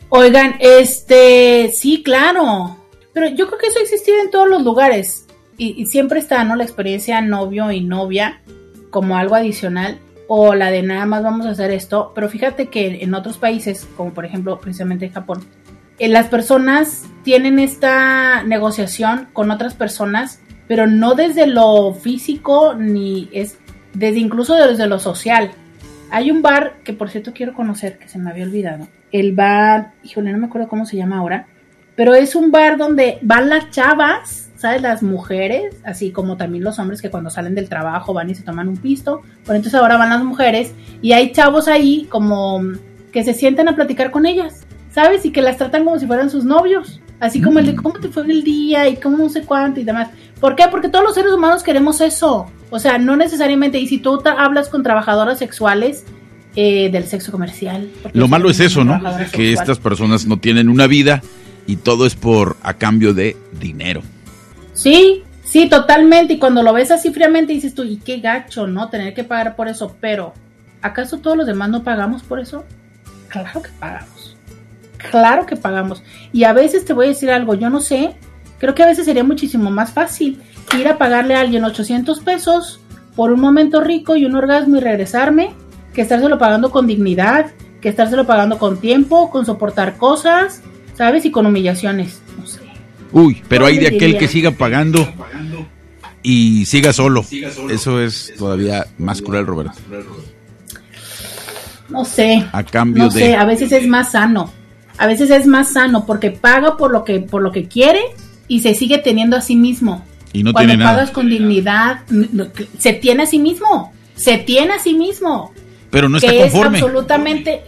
Oigan, este, sí, claro. Pero yo creo que eso existía en todos los lugares. Y, y, siempre está, ¿no? La experiencia novio y novia como algo adicional. O la de nada más vamos a hacer esto. Pero fíjate que en otros países, como por ejemplo precisamente en Japón, eh, las personas tienen esta negociación con otras personas, pero no desde lo físico ni es desde incluso desde lo social. Hay un bar que por cierto quiero conocer, que se me había olvidado. El bar, híjole, no me acuerdo cómo se llama ahora, pero es un bar donde van las chavas, ¿sabes? Las mujeres, así como también los hombres que cuando salen del trabajo van y se toman un pisto. Pero entonces ahora van las mujeres y hay chavos ahí como que se sienten a platicar con ellas, ¿sabes? Y que las tratan como si fueran sus novios. Así como el de mm. cómo te fue el día y cómo no sé cuánto y demás. ¿Por qué? Porque todos los seres humanos queremos eso. O sea, no necesariamente. Y si tú hablas con trabajadoras sexuales eh, del sexo comercial. Lo malo es eso, ¿no? Que estas personas no tienen una vida y todo es por a cambio de dinero. Sí, sí, totalmente. Y cuando lo ves así fríamente dices tú, y qué gacho, ¿no? Tener que pagar por eso. Pero, ¿acaso todos los demás no pagamos por eso? Claro que pagamos. Claro que pagamos. Y a veces te voy a decir algo, yo no sé, creo que a veces sería muchísimo más fácil ir a pagarle a alguien 800 pesos por un momento rico y un orgasmo y regresarme, que estárselo pagando con dignidad, que estárselo pagando con tiempo, con soportar cosas, ¿sabes? Y con humillaciones. No sé. Uy, pero hay de aquel que siga pagando y siga solo. Eso es todavía más cruel, Roberto. No sé. A cambio no de. Sé, a veces es más sano. A veces es más sano porque paga por lo que, por lo que quiere y se sigue teniendo a sí mismo. Y no Cuando tiene pagas con dignidad, se tiene a sí mismo. Se tiene a sí mismo. Pero no está que conforme. Es absolutamente.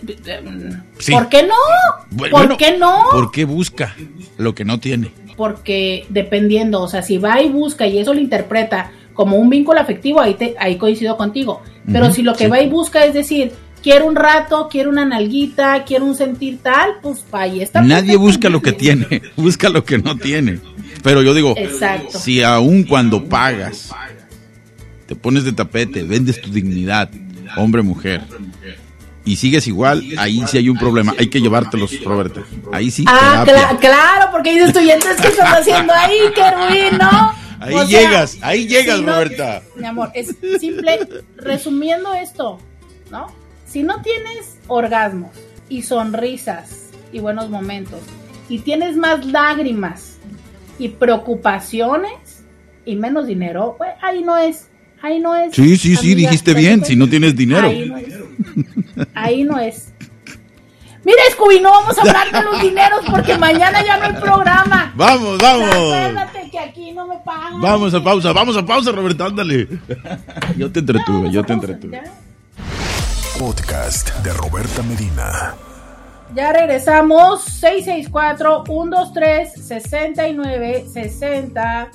¿Por qué no? ¿Por qué no? ¿Por qué busca lo que no tiene? Porque dependiendo, o sea, si va y busca y eso lo interpreta como un vínculo afectivo, ahí, te, ahí coincido contigo. Pero si lo que va y busca es decir, quiero un rato, quiero una nalguita, quiero un sentir tal, pues ahí está. Nadie busca lo que tiene, busca lo que no tiene. Pero yo digo, Exacto. si aún cuando pagas, te pones de tapete, vendes tu dignidad, hombre, mujer, y sigues igual, ahí sí hay un problema. Hay que llevártelos, Roberta. Ahí sí. Ah, cl claro, porque dices tú, ¿y entonces qué estás haciendo ahí, qué ¿no? Ahí o llegas, sea, ahí llegas, si no, Roberta. Mi amor, es simple, resumiendo esto, ¿no? Si no tienes orgasmos y sonrisas y buenos momentos, y tienes más lágrimas y preocupaciones y menos dinero, pues ahí no es. Ahí no es. Sí, sí, sí, dijiste bien, si no tienes dinero. Ahí no es. Ahí no es. Mira, Scooby, no vamos a hablar de los dineros porque mañana ya no hay programa. Vamos, vamos. Acuérdate que aquí no me pagan. Vamos a pausa, vamos a pausa, Roberto, ándale. Yo te entretuve, yo te entretuve. Podcast de Roberta Medina. Ya regresamos. 664-123-6960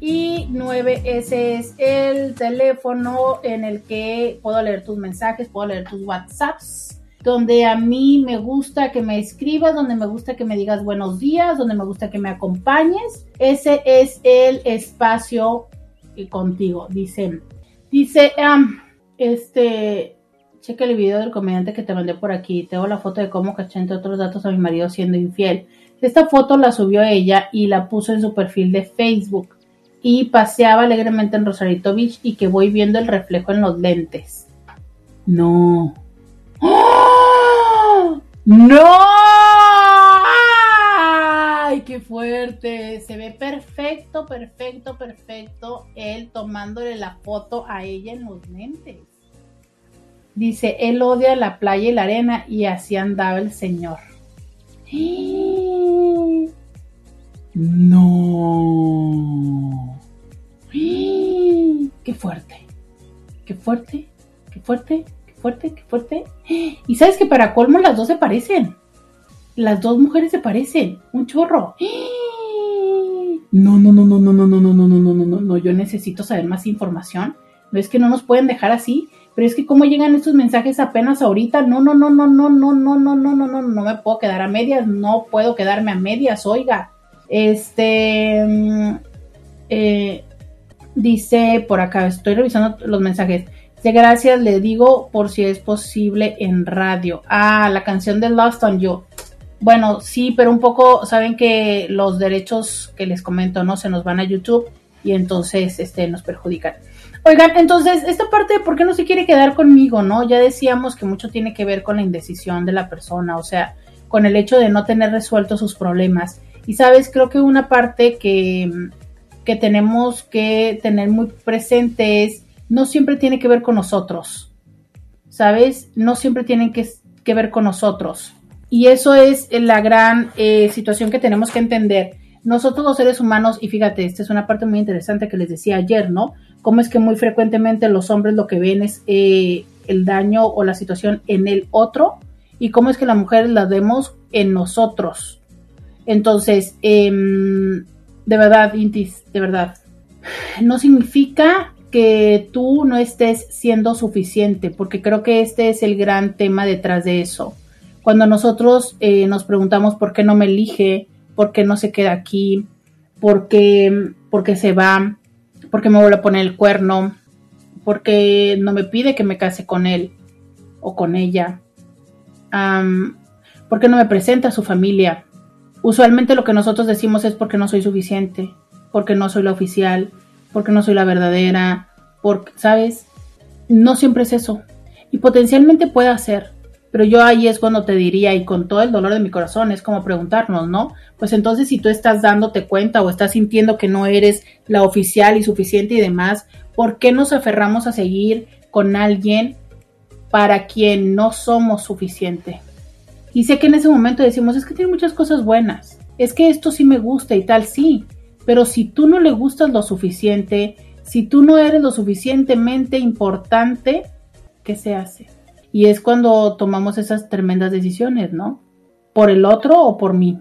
y 9. Ese es el teléfono en el que puedo leer tus mensajes, puedo leer tus WhatsApps, donde a mí me gusta que me escribas, donde me gusta que me digas buenos días, donde me gusta que me acompañes. Ese es el espacio contigo, dice. Dice, este, checa el video del comediante que te mandé por aquí. Tengo la foto de cómo caché entre otros datos a mi marido siendo infiel. Esta foto la subió ella y la puso en su perfil de Facebook y paseaba alegremente en Rosarito Beach y que voy viendo el reflejo en los lentes. No. ¡Oh! ¡No! ¡Ay, qué fuerte! Se ve perfecto, perfecto, perfecto él tomándole la foto a ella en los lentes. Dice, él odia la playa y la arena y así andaba el señor. No. Qué fuerte. Qué fuerte. Qué fuerte. Qué fuerte, qué fuerte. Y sabes que para colmo las dos se parecen. Las dos mujeres se parecen. Un chorro. No, no, no, no, no, no, no, no, no, no, no, no, no, no. Yo necesito saber más información. No es que no nos pueden dejar así, pero es que cómo llegan estos mensajes apenas ahorita. No, no, no, no, no, no, no, no, no, no, no, no me puedo quedar a medias. No puedo quedarme a medias, oiga. Este. Eh, dice por acá, estoy revisando los mensajes. De gracias, le digo por si es posible en radio. Ah, la canción de Lost on You. Bueno, sí, pero un poco, saben que los derechos que les comento, ¿no? Se nos van a YouTube y entonces este, nos perjudican. Oigan, entonces, esta parte de por qué no se quiere quedar conmigo, ¿no? Ya decíamos que mucho tiene que ver con la indecisión de la persona, o sea, con el hecho de no tener resueltos sus problemas. Y sabes, creo que una parte que, que tenemos que tener muy presente es no siempre tiene que ver con nosotros, ¿sabes? No siempre tienen que, ver con nosotros. Y eso es la gran eh, situación que tenemos que entender. Nosotros los seres humanos, y fíjate, esta es una parte muy interesante que les decía ayer, ¿no? Cómo es que muy frecuentemente los hombres lo que ven es eh, el daño o la situación en el otro y cómo es que las mujeres la vemos en nosotros. Entonces, em, de verdad, Intis, de verdad, no significa que tú no estés siendo suficiente, porque creo que este es el gran tema detrás de eso. Cuando nosotros eh, nos preguntamos por qué no me elige, por qué no se queda aquí, por qué, se va, por qué me vuelve a poner el cuerno, por qué no me pide que me case con él o con ella, por qué no me presenta a su familia. Usualmente lo que nosotros decimos es porque no soy suficiente, porque no soy la oficial, porque no soy la verdadera, porque, ¿sabes? No siempre es eso. Y potencialmente puede ser. Pero yo ahí es cuando te diría, y con todo el dolor de mi corazón, es como preguntarnos, ¿no? Pues entonces si tú estás dándote cuenta o estás sintiendo que no eres la oficial y suficiente y demás, ¿por qué nos aferramos a seguir con alguien para quien no somos suficiente? Y sé que en ese momento decimos, es que tiene muchas cosas buenas, es que esto sí me gusta y tal, sí, pero si tú no le gustas lo suficiente, si tú no eres lo suficientemente importante, ¿qué se hace? Y es cuando tomamos esas tremendas decisiones, ¿no? ¿Por el otro o por mí?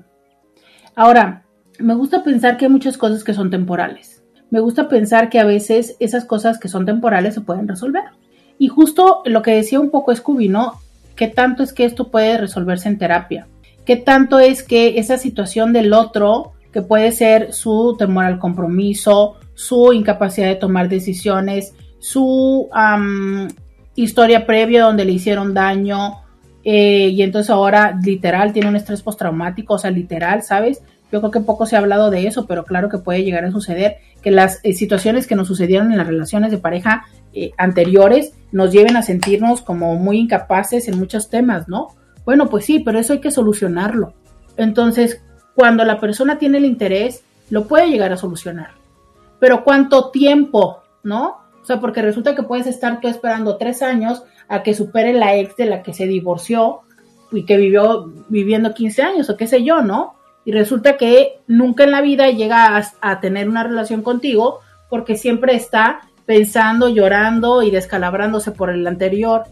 Ahora, me gusta pensar que hay muchas cosas que son temporales. Me gusta pensar que a veces esas cosas que son temporales se pueden resolver. Y justo lo que decía un poco Scooby, ¿no? ¿Qué tanto es que esto puede resolverse en terapia? ¿Qué tanto es que esa situación del otro que puede ser su temor al compromiso, su incapacidad de tomar decisiones, su historia previa donde le hicieron daño eh, y entonces ahora literal tiene un estrés postraumático, o sea, literal, ¿sabes? Yo creo que poco se ha hablado de eso, pero claro que puede llegar a suceder que las eh, situaciones que nos sucedieron en las relaciones de pareja eh, anteriores nos lleven a sentirnos como muy incapaces en muchos temas, ¿no? Bueno, pues sí, pero eso hay que solucionarlo. Entonces, cuando la persona tiene el interés, lo puede llegar a solucionar. Pero ¿cuánto tiempo? ¿No? O sea, porque resulta que puedes estar tú esperando tres años a que supere la ex de la que se divorció y que vivió viviendo 15 años o qué sé yo, ¿no? Y resulta que nunca en la vida llega a, a tener una relación contigo porque siempre está pensando, llorando y descalabrándose por el anterior.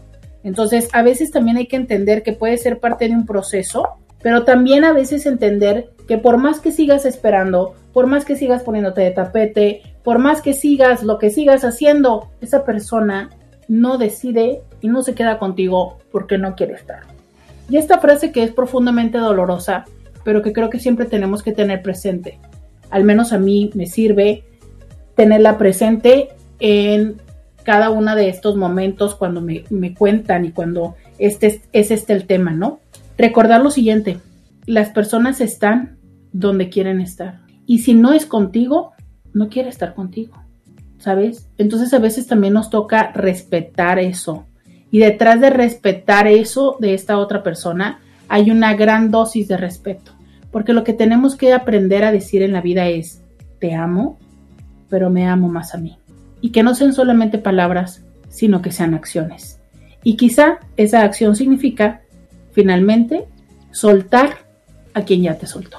Entonces, a veces también hay que entender que puede ser parte de un proceso pero también a veces entender que por más que sigas esperando, por más que sigas poniéndote de tapete, por más que sigas lo que sigas haciendo, esa persona no decide y no se queda contigo porque no quiere estar. Y esta frase que es profundamente dolorosa, pero que creo que siempre tenemos que tener presente, al menos a mí me sirve tenerla presente en cada uno de estos momentos cuando me, me cuentan y cuando este es este el tema, ¿no? Recordar lo siguiente, las personas están donde quieren estar. Y si no es contigo, no quiere estar contigo, ¿sabes? Entonces a veces también nos toca respetar eso. Y detrás de respetar eso de esta otra persona, hay una gran dosis de respeto. Porque lo que tenemos que aprender a decir en la vida es, te amo, pero me amo más a mí. Y que no sean solamente palabras, sino que sean acciones. Y quizá esa acción significa finalmente, soltar a quien ya te soltó.